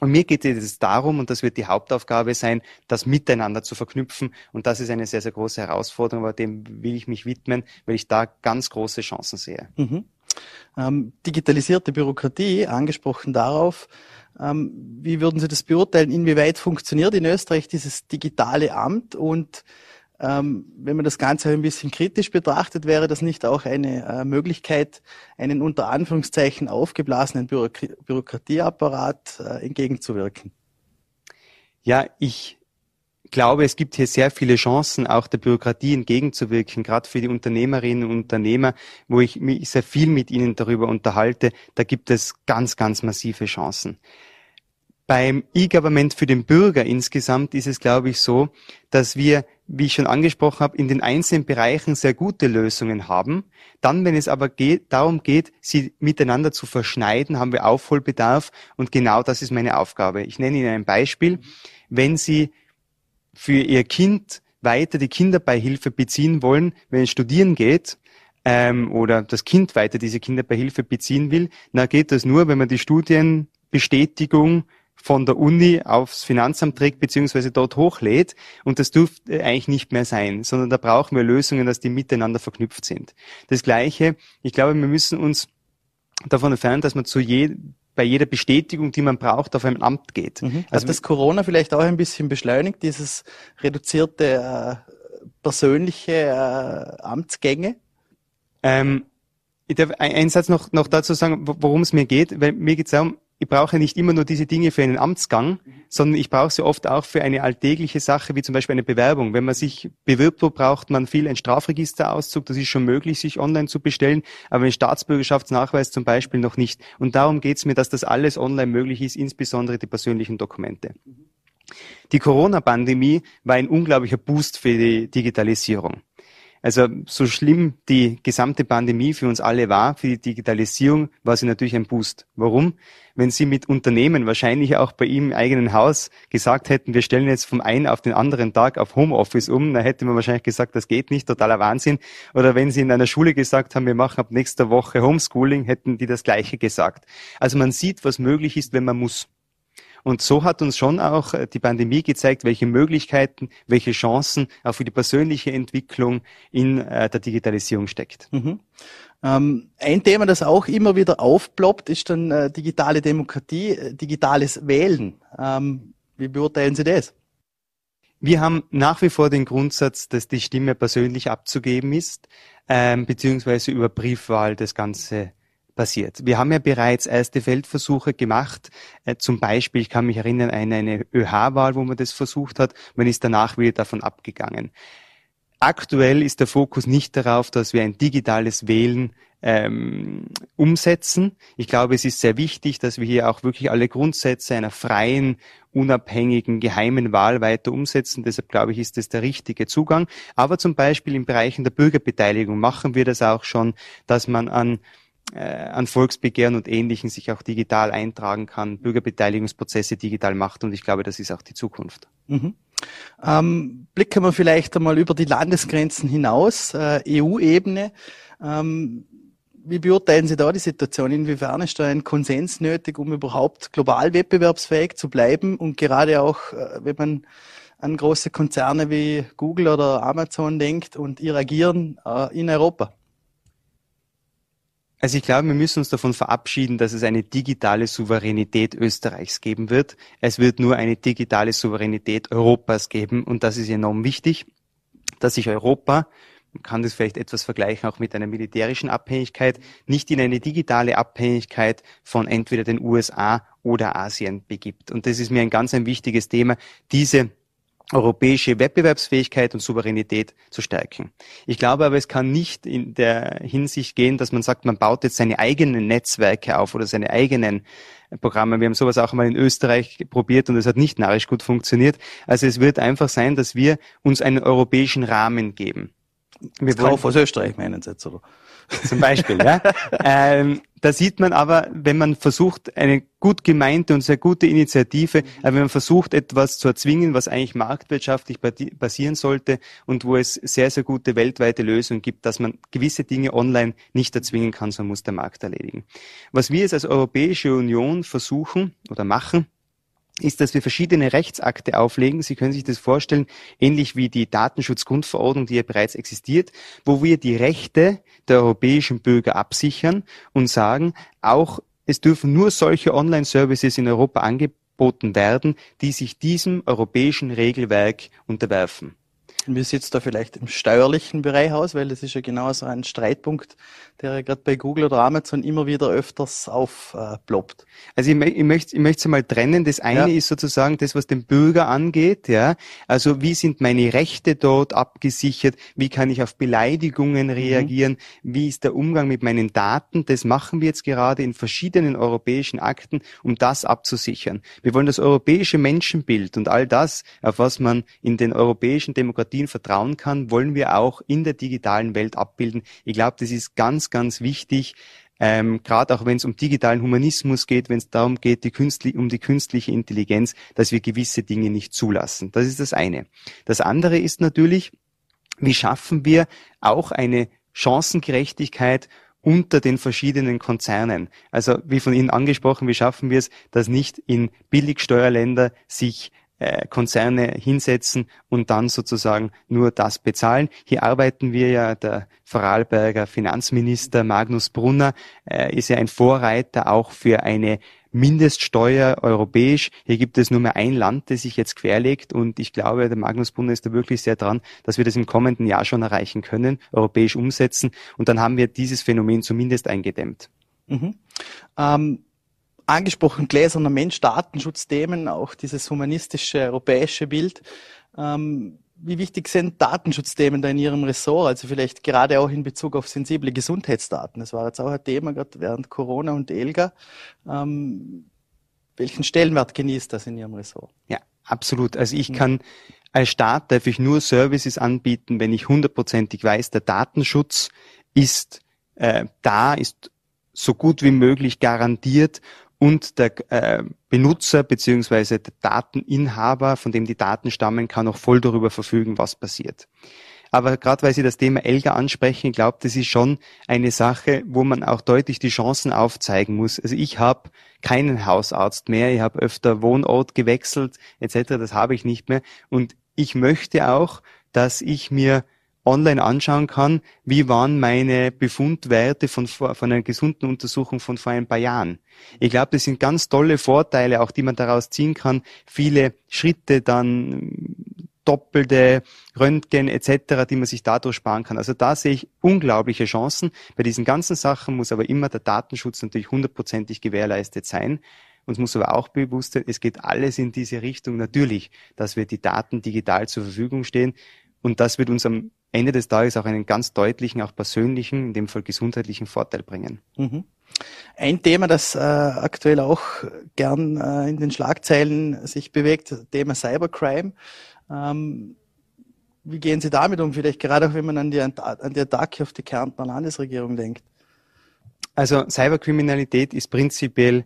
Und mir geht es darum, und das wird die Hauptaufgabe sein, das miteinander zu verknüpfen. Und das ist eine sehr, sehr große Herausforderung, aber dem will ich mich widmen, weil ich da ganz große Chancen sehe. Mhm. Ähm, digitalisierte Bürokratie, angesprochen darauf, ähm, wie würden Sie das beurteilen? Inwieweit funktioniert in Österreich dieses digitale Amt? Und ähm, wenn man das Ganze ein bisschen kritisch betrachtet, wäre das nicht auch eine äh, Möglichkeit, einen unter Anführungszeichen aufgeblasenen Bürok Bürokratieapparat äh, entgegenzuwirken? Ja, ich glaube, es gibt hier sehr viele Chancen, auch der Bürokratie entgegenzuwirken, gerade für die Unternehmerinnen und Unternehmer, wo ich mich sehr viel mit ihnen darüber unterhalte. Da gibt es ganz, ganz massive Chancen. Beim E-Government für den Bürger insgesamt ist es, glaube ich, so, dass wir, wie ich schon angesprochen habe, in den einzelnen Bereichen sehr gute Lösungen haben. Dann, wenn es aber geht, darum geht, sie miteinander zu verschneiden, haben wir Aufholbedarf und genau das ist meine Aufgabe. Ich nenne Ihnen ein Beispiel. Wenn Sie für Ihr Kind weiter die Kinderbeihilfe beziehen wollen, wenn es studieren geht, ähm, oder das Kind weiter diese Kinderbeihilfe beziehen will, na geht das nur, wenn man die Studienbestätigung von der Uni aufs Finanzamt trägt beziehungsweise dort hochlädt und das dürfte eigentlich nicht mehr sein, sondern da brauchen wir Lösungen, dass die miteinander verknüpft sind. Das Gleiche, ich glaube, wir müssen uns davon entfernen, dass man zu je, bei jeder Bestätigung, die man braucht, auf ein Amt geht. Mhm. Also das Corona vielleicht auch ein bisschen beschleunigt, dieses reduzierte äh, persönliche äh, Amtsgänge? Ähm, ich darf einen Satz noch, noch dazu sagen, worum es mir geht, weil mir geht es darum, ich brauche nicht immer nur diese Dinge für einen Amtsgang, mhm. sondern ich brauche sie oft auch für eine alltägliche Sache, wie zum Beispiel eine Bewerbung. Wenn man sich bewirbt, wo braucht man viel einen Strafregisterauszug. Das ist schon möglich, sich online zu bestellen, aber ein Staatsbürgerschaftsnachweis zum Beispiel noch nicht. Und darum geht es mir, dass das alles online möglich ist, insbesondere die persönlichen Dokumente. Die Corona-Pandemie war ein unglaublicher Boost für die Digitalisierung. Also so schlimm die gesamte Pandemie für uns alle war, für die Digitalisierung war sie natürlich ein Boost. Warum? Wenn Sie mit Unternehmen, wahrscheinlich auch bei Ihnen im eigenen Haus, gesagt hätten, wir stellen jetzt vom einen auf den anderen Tag auf Homeoffice um, dann hätte man wahrscheinlich gesagt, das geht nicht, totaler Wahnsinn. Oder wenn Sie in einer Schule gesagt haben, wir machen ab nächster Woche Homeschooling, hätten die das Gleiche gesagt. Also man sieht, was möglich ist, wenn man muss. Und so hat uns schon auch äh, die Pandemie gezeigt, welche Möglichkeiten, welche Chancen auch für die persönliche Entwicklung in äh, der Digitalisierung steckt. Mhm. Ähm, ein Thema, das auch immer wieder aufploppt, ist dann äh, digitale Demokratie, äh, digitales Wählen. Ähm, wie beurteilen Sie das? Wir haben nach wie vor den Grundsatz, dass die Stimme persönlich abzugeben ist, ähm, beziehungsweise über Briefwahl das Ganze passiert. Wir haben ja bereits erste Feldversuche gemacht. Äh, zum Beispiel, ich kann mich erinnern, eine, eine ÖH-Wahl, wo man das versucht hat. Man ist danach wieder davon abgegangen. Aktuell ist der Fokus nicht darauf, dass wir ein digitales Wählen ähm, umsetzen. Ich glaube, es ist sehr wichtig, dass wir hier auch wirklich alle Grundsätze einer freien, unabhängigen, geheimen Wahl weiter umsetzen. Deshalb glaube ich, ist das der richtige Zugang. Aber zum Beispiel im Bereichen der Bürgerbeteiligung machen wir das auch schon, dass man an äh, an Volksbegehren und Ähnlichen sich auch digital eintragen kann, Bürgerbeteiligungsprozesse digital macht und ich glaube, das ist auch die Zukunft. Mhm. Ähm, blicken wir vielleicht einmal über die Landesgrenzen hinaus, äh, EU-Ebene. Ähm, wie beurteilen Sie da die Situation? Inwiefern ist da ein Konsens nötig, um überhaupt global wettbewerbsfähig zu bleiben und gerade auch, äh, wenn man an große Konzerne wie Google oder Amazon denkt und ihr agieren äh, in Europa? Also ich glaube, wir müssen uns davon verabschieden, dass es eine digitale Souveränität Österreichs geben wird. Es wird nur eine digitale Souveränität Europas geben und das ist enorm wichtig, dass sich Europa man kann das vielleicht etwas vergleichen auch mit einer militärischen Abhängigkeit, nicht in eine digitale Abhängigkeit von entweder den USA oder Asien begibt. Und das ist mir ein ganz ein wichtiges Thema, diese europäische Wettbewerbsfähigkeit und Souveränität zu stärken. Ich glaube aber, es kann nicht in der Hinsicht gehen, dass man sagt, man baut jetzt seine eigenen Netzwerke auf oder seine eigenen Programme. Wir haben sowas auch mal in Österreich probiert und es hat nicht narrisch gut funktioniert. Also es wird einfach sein, dass wir uns einen europäischen Rahmen geben. Wir Kauf aus Österreich meinen Sie jetzt, oder? Zum Beispiel, ja. ähm, da sieht man aber, wenn man versucht, eine gut gemeinte und sehr gute Initiative, aber wenn man versucht, etwas zu erzwingen, was eigentlich marktwirtschaftlich basieren sollte und wo es sehr, sehr gute weltweite Lösungen gibt, dass man gewisse Dinge online nicht erzwingen kann, sondern muss der Markt erledigen. Was wir jetzt als Europäische Union versuchen oder machen, ist, dass wir verschiedene Rechtsakte auflegen. Sie können sich das vorstellen, ähnlich wie die Datenschutzgrundverordnung, die ja bereits existiert, wo wir die Rechte der europäischen Bürger absichern und sagen, auch es dürfen nur solche Online-Services in Europa angeboten werden, die sich diesem europäischen Regelwerk unterwerfen. Wie sieht es da vielleicht im steuerlichen Bereich aus? Weil das ist ja genau so ein Streitpunkt, der ja gerade bei Google oder Amazon immer wieder öfters aufploppt. also ich, ich möchte ich möchte es mal trennen. Das eine ja. ist sozusagen das, was den Bürger angeht. Ja, Also wie sind meine Rechte dort abgesichert? Wie kann ich auf Beleidigungen mhm. reagieren? Mhm. Wie ist der Umgang mit meinen Daten? Das machen wir jetzt gerade in verschiedenen europäischen Akten, um das abzusichern. Wir wollen das europäische Menschenbild und all das, auf was man in den europäischen Demokratien Demokratien vertrauen kann, wollen wir auch in der digitalen Welt abbilden. Ich glaube, das ist ganz, ganz wichtig, ähm, gerade auch wenn es um digitalen Humanismus geht, wenn es darum geht, die künstli um die künstliche Intelligenz, dass wir gewisse Dinge nicht zulassen. Das ist das eine. Das andere ist natürlich, wie schaffen wir auch eine Chancengerechtigkeit unter den verschiedenen Konzernen. Also wie von Ihnen angesprochen, wie schaffen wir es, dass nicht in Billigsteuerländer sich äh, Konzerne hinsetzen und dann sozusagen nur das bezahlen. Hier arbeiten wir ja, der Vorarlberger Finanzminister Magnus Brunner äh, ist ja ein Vorreiter auch für eine Mindeststeuer europäisch. Hier gibt es nur mehr ein Land, das sich jetzt querlegt und ich glaube, der Magnus Brunner ist da wirklich sehr dran, dass wir das im kommenden Jahr schon erreichen können, europäisch umsetzen und dann haben wir dieses Phänomen zumindest eingedämmt. Mhm. Ähm angesprochen, gläserner Mensch, Datenschutzthemen, auch dieses humanistische europäische Bild. Ähm, wie wichtig sind Datenschutzthemen da in Ihrem Ressort? Also vielleicht gerade auch in Bezug auf sensible Gesundheitsdaten. Das war jetzt auch ein Thema gerade während Corona und Elga. Ähm, welchen Stellenwert genießt das in Ihrem Ressort? Ja, absolut. Also ich kann als Staat darf ich nur Services anbieten, wenn ich hundertprozentig weiß, der Datenschutz ist äh, da, ist so gut wie möglich garantiert und der äh, Benutzer beziehungsweise der Dateninhaber, von dem die Daten stammen, kann auch voll darüber verfügen, was passiert. Aber gerade weil Sie das Thema Elga ansprechen, ich glaube, das ist schon eine Sache, wo man auch deutlich die Chancen aufzeigen muss. Also ich habe keinen Hausarzt mehr, ich habe öfter Wohnort gewechselt etc., das habe ich nicht mehr. Und ich möchte auch, dass ich mir online anschauen kann, wie waren meine Befundwerte von, von einer gesunden Untersuchung von vor ein paar Jahren. Ich glaube, das sind ganz tolle Vorteile, auch die man daraus ziehen kann. Viele Schritte dann doppelte Röntgen etc., die man sich dadurch sparen kann. Also da sehe ich unglaubliche Chancen. Bei diesen ganzen Sachen muss aber immer der Datenschutz natürlich hundertprozentig gewährleistet sein. Uns muss aber auch bewusst sein, es geht alles in diese Richtung natürlich, dass wir die Daten digital zur Verfügung stehen. Und das wird uns am Ende des Tages auch einen ganz deutlichen, auch persönlichen, in dem Fall gesundheitlichen Vorteil bringen. Mhm. Ein Thema, das äh, aktuell auch gern äh, in den Schlagzeilen sich bewegt, Thema Cybercrime. Ähm, wie gehen Sie damit um? Vielleicht gerade auch, wenn man an die, an die Attacke auf die Kärntner Landesregierung denkt. Also Cyberkriminalität ist prinzipiell,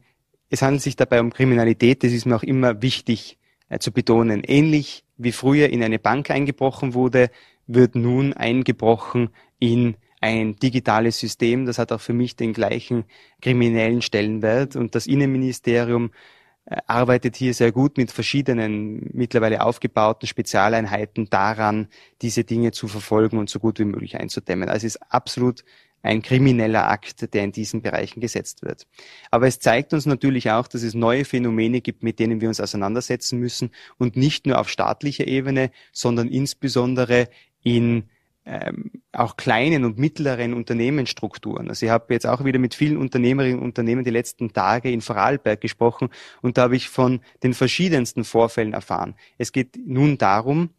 es handelt sich dabei um Kriminalität, das ist mir auch immer wichtig äh, zu betonen. Ähnlich wie früher in eine Bank eingebrochen wurde, wird nun eingebrochen in ein digitales System. Das hat auch für mich den gleichen kriminellen Stellenwert. Und das Innenministerium äh, arbeitet hier sehr gut mit verschiedenen mittlerweile aufgebauten Spezialeinheiten daran, diese Dinge zu verfolgen und so gut wie möglich einzudämmen. Also es ist absolut ein krimineller Akt, der in diesen Bereichen gesetzt wird. Aber es zeigt uns natürlich auch, dass es neue Phänomene gibt, mit denen wir uns auseinandersetzen müssen und nicht nur auf staatlicher Ebene, sondern insbesondere in ähm, auch kleinen und mittleren Unternehmensstrukturen. Also ich habe jetzt auch wieder mit vielen Unternehmerinnen und Unternehmen die letzten Tage in Vorarlberg gesprochen und da habe ich von den verschiedensten Vorfällen erfahren. Es geht nun darum,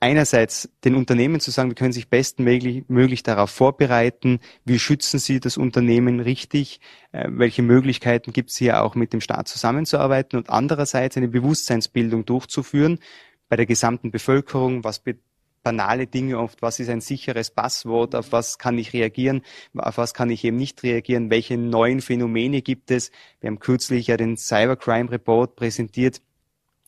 einerseits den Unternehmen zu sagen, wir können sich bestmöglich möglich darauf vorbereiten, wie schützen sie das Unternehmen richtig, äh, welche Möglichkeiten gibt es hier auch mit dem Staat zusammenzuarbeiten und andererseits eine Bewusstseinsbildung durchzuführen bei der gesamten Bevölkerung, was banale Dinge oft, was ist ein sicheres Passwort, auf was kann ich reagieren, auf was kann ich eben nicht reagieren, welche neuen Phänomene gibt es. Wir haben kürzlich ja den Cybercrime Report präsentiert,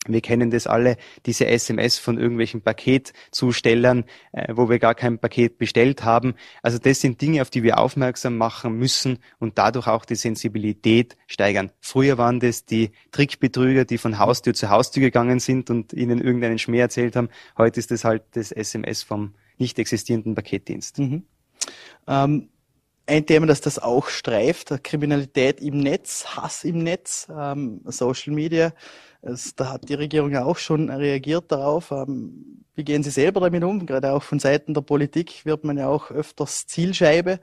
wir kennen das alle, diese SMS von irgendwelchen Paketzustellern, äh, wo wir gar kein Paket bestellt haben. Also das sind Dinge, auf die wir aufmerksam machen müssen und dadurch auch die Sensibilität steigern. Früher waren das die Trickbetrüger, die von Haustür zu Haustür gegangen sind und ihnen irgendeinen Schmäh erzählt haben. Heute ist es halt das SMS vom nicht existierenden Paketdienst. Mhm. Ähm ein Thema, das das auch streift, Kriminalität im Netz, Hass im Netz, ähm, Social Media. Es, da hat die Regierung ja auch schon reagiert darauf. Ähm, wie gehen Sie selber damit um? Gerade auch von Seiten der Politik wird man ja auch öfters Zielscheibe.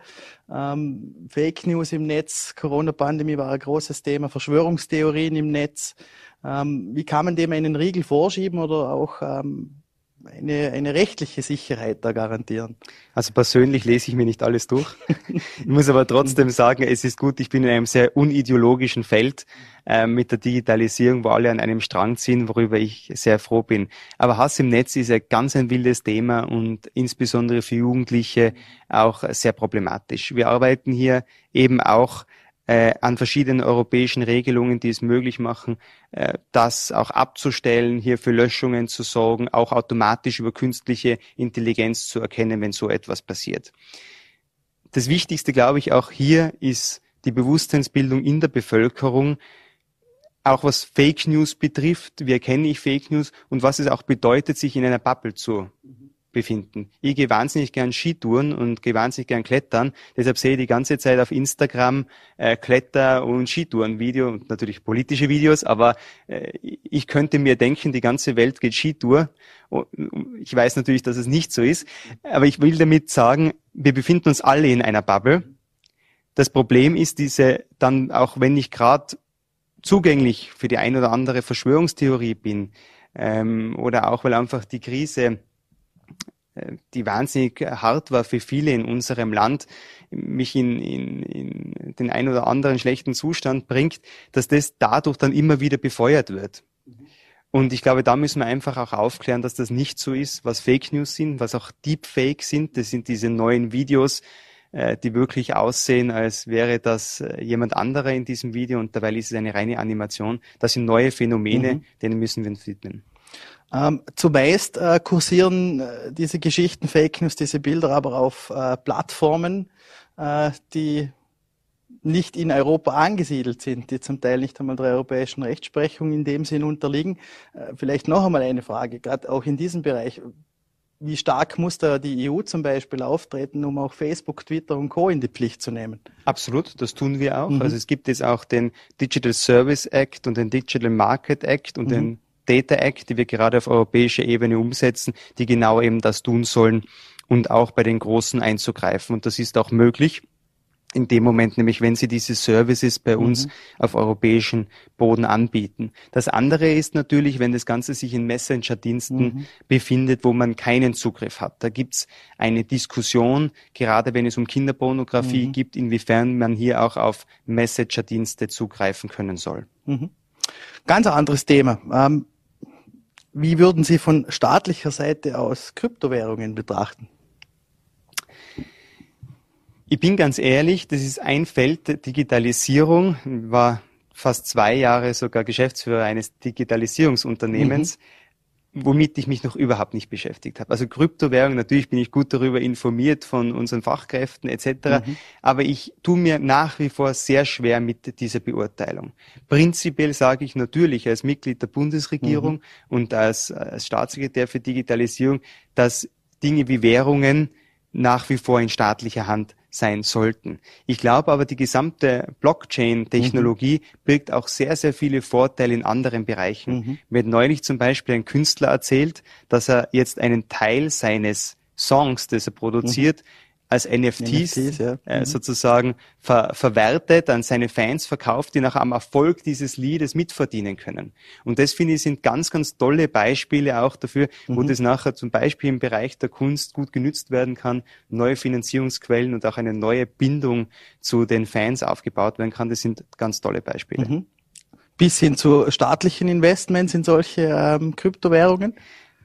Ähm, Fake News im Netz, Corona-Pandemie war ein großes Thema, Verschwörungstheorien im Netz. Ähm, wie kann man dem einen Riegel vorschieben oder auch ähm, eine, eine rechtliche Sicherheit da garantieren. Also persönlich lese ich mir nicht alles durch. ich muss aber trotzdem sagen, es ist gut, ich bin in einem sehr unideologischen Feld äh, mit der Digitalisierung, wo alle an einem Strang ziehen, worüber ich sehr froh bin. Aber Hass im Netz ist ja ganz ein wildes Thema und insbesondere für Jugendliche auch sehr problematisch. Wir arbeiten hier eben auch äh, an verschiedenen europäischen Regelungen, die es möglich machen, äh, das auch abzustellen, hier für Löschungen zu sorgen, auch automatisch über künstliche Intelligenz zu erkennen, wenn so etwas passiert. Das Wichtigste, glaube ich, auch hier ist die Bewusstseinsbildung in der Bevölkerung, auch was Fake News betrifft, wie erkenne ich Fake News und was es auch bedeutet, sich in einer Bubble zu befinden. Ich gehe wahnsinnig gern Skitouren und gehe wahnsinnig gern klettern. Deshalb sehe ich die ganze Zeit auf Instagram äh, Kletter- und Skitouren-Video und natürlich politische Videos, aber äh, ich könnte mir denken, die ganze Welt geht Skitour. Ich weiß natürlich, dass es nicht so ist, aber ich will damit sagen, wir befinden uns alle in einer Bubble. Das Problem ist diese, dann auch wenn ich gerade zugänglich für die ein oder andere Verschwörungstheorie bin, ähm, oder auch weil einfach die Krise die wahnsinnig hart war für viele in unserem Land, mich in, in, in den ein oder anderen schlechten Zustand bringt, dass das dadurch dann immer wieder befeuert wird. Und ich glaube, da müssen wir einfach auch aufklären, dass das nicht so ist, was Fake News sind, was auch Deepfake sind. Das sind diese neuen Videos, äh, die wirklich aussehen, als wäre das äh, jemand anderer in diesem Video und dabei ist es eine reine Animation. Das sind neue Phänomene, mhm. denen müssen wir uns widmen. Ähm, zumeist äh, kursieren äh, diese Geschichten, Fake News, diese Bilder aber auf äh, Plattformen, äh, die nicht in Europa angesiedelt sind, die zum Teil nicht einmal der europäischen Rechtsprechung in dem Sinn unterliegen. Äh, vielleicht noch einmal eine Frage, gerade auch in diesem Bereich. Wie stark muss da die EU zum Beispiel auftreten, um auch Facebook, Twitter und Co. in die Pflicht zu nehmen? Absolut, das tun wir auch. Mhm. Also es gibt jetzt auch den Digital Service Act und den Digital Market Act und mhm. den Data Act, die wir gerade auf europäischer Ebene umsetzen, die genau eben das tun sollen und auch bei den Großen einzugreifen. Und das ist auch möglich in dem Moment, nämlich wenn sie diese Services bei uns mhm. auf europäischen Boden anbieten. Das andere ist natürlich, wenn das Ganze sich in Messenger-Diensten mhm. befindet, wo man keinen Zugriff hat. Da gibt's eine Diskussion, gerade wenn es um Kinderpornografie mhm. gibt, inwiefern man hier auch auf Messenger-Dienste zugreifen können soll. Mhm. Ganz anderes Thema. Ähm, wie würden Sie von staatlicher Seite aus Kryptowährungen betrachten? Ich bin ganz ehrlich, das ist ein Feld der Digitalisierung. War fast zwei Jahre sogar Geschäftsführer eines Digitalisierungsunternehmens. Mhm womit ich mich noch überhaupt nicht beschäftigt habe. Also Kryptowährung, natürlich bin ich gut darüber informiert von unseren Fachkräften etc., mhm. aber ich tue mir nach wie vor sehr schwer mit dieser Beurteilung. Prinzipiell sage ich natürlich als Mitglied der Bundesregierung mhm. und als, als Staatssekretär für Digitalisierung, dass Dinge wie Währungen nach wie vor in staatlicher Hand sein sollten. Ich glaube aber, die gesamte Blockchain-Technologie mhm. birgt auch sehr, sehr viele Vorteile in anderen Bereichen. Mhm. Mir hat neulich zum Beispiel ein Künstler erzählt, dass er jetzt einen Teil seines Songs, das er produziert, mhm als NFTs, NFTs ja. äh, mhm. sozusagen ver verwertet, an seine Fans verkauft, die nach am Erfolg dieses Liedes mitverdienen können. Und das finde ich sind ganz, ganz tolle Beispiele auch dafür, mhm. wo das nachher zum Beispiel im Bereich der Kunst gut genützt werden kann, neue Finanzierungsquellen und auch eine neue Bindung zu den Fans aufgebaut werden kann. Das sind ganz tolle Beispiele. Mhm. Bis hin zu staatlichen Investments in solche ähm, Kryptowährungen?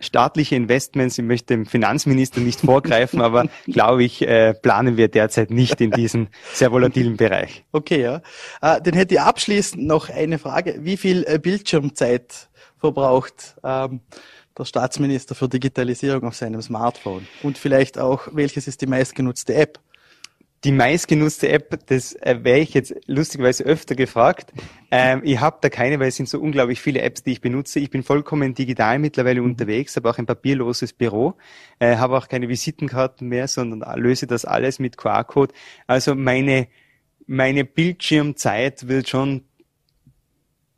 Staatliche Investments, ich möchte dem Finanzminister nicht vorgreifen, aber glaube ich, äh, planen wir derzeit nicht in diesem sehr volatilen Bereich. Okay, ja. Äh, dann hätte ich abschließend noch eine Frage. Wie viel äh, Bildschirmzeit verbraucht ähm, der Staatsminister für Digitalisierung auf seinem Smartphone? Und vielleicht auch, welches ist die meistgenutzte App? Die meistgenutzte App, das äh, wäre ich jetzt lustigerweise öfter gefragt. Ähm, ich habe da keine, weil es sind so unglaublich viele Apps, die ich benutze. Ich bin vollkommen digital mittlerweile mhm. unterwegs, habe auch ein papierloses Büro, äh, habe auch keine Visitenkarten mehr, sondern löse das alles mit QR-Code. Also meine meine Bildschirmzeit wird schon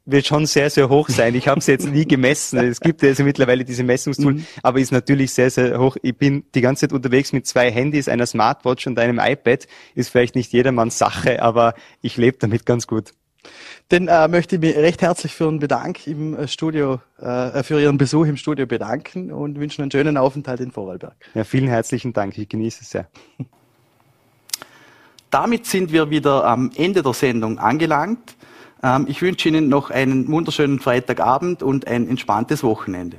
wird schon sehr, sehr hoch sein. Ich habe es jetzt nie gemessen. Es gibt ja also mittlerweile diese Messungstool, mhm. aber ist natürlich sehr, sehr hoch. Ich bin die ganze Zeit unterwegs mit zwei Handys, einer Smartwatch und einem iPad. Ist vielleicht nicht jedermanns Sache, aber ich lebe damit ganz gut. Dann äh, möchte ich mich recht herzlich für Ihren Bedank im äh, Studio, äh, für Ihren Besuch im Studio bedanken und wünschen einen schönen Aufenthalt in Vorarlberg. Ja, vielen herzlichen Dank. Ich genieße es sehr. Damit sind wir wieder am Ende der Sendung angelangt. Ähm, ich wünsche Ihnen noch einen wunderschönen Freitagabend und ein entspanntes Wochenende.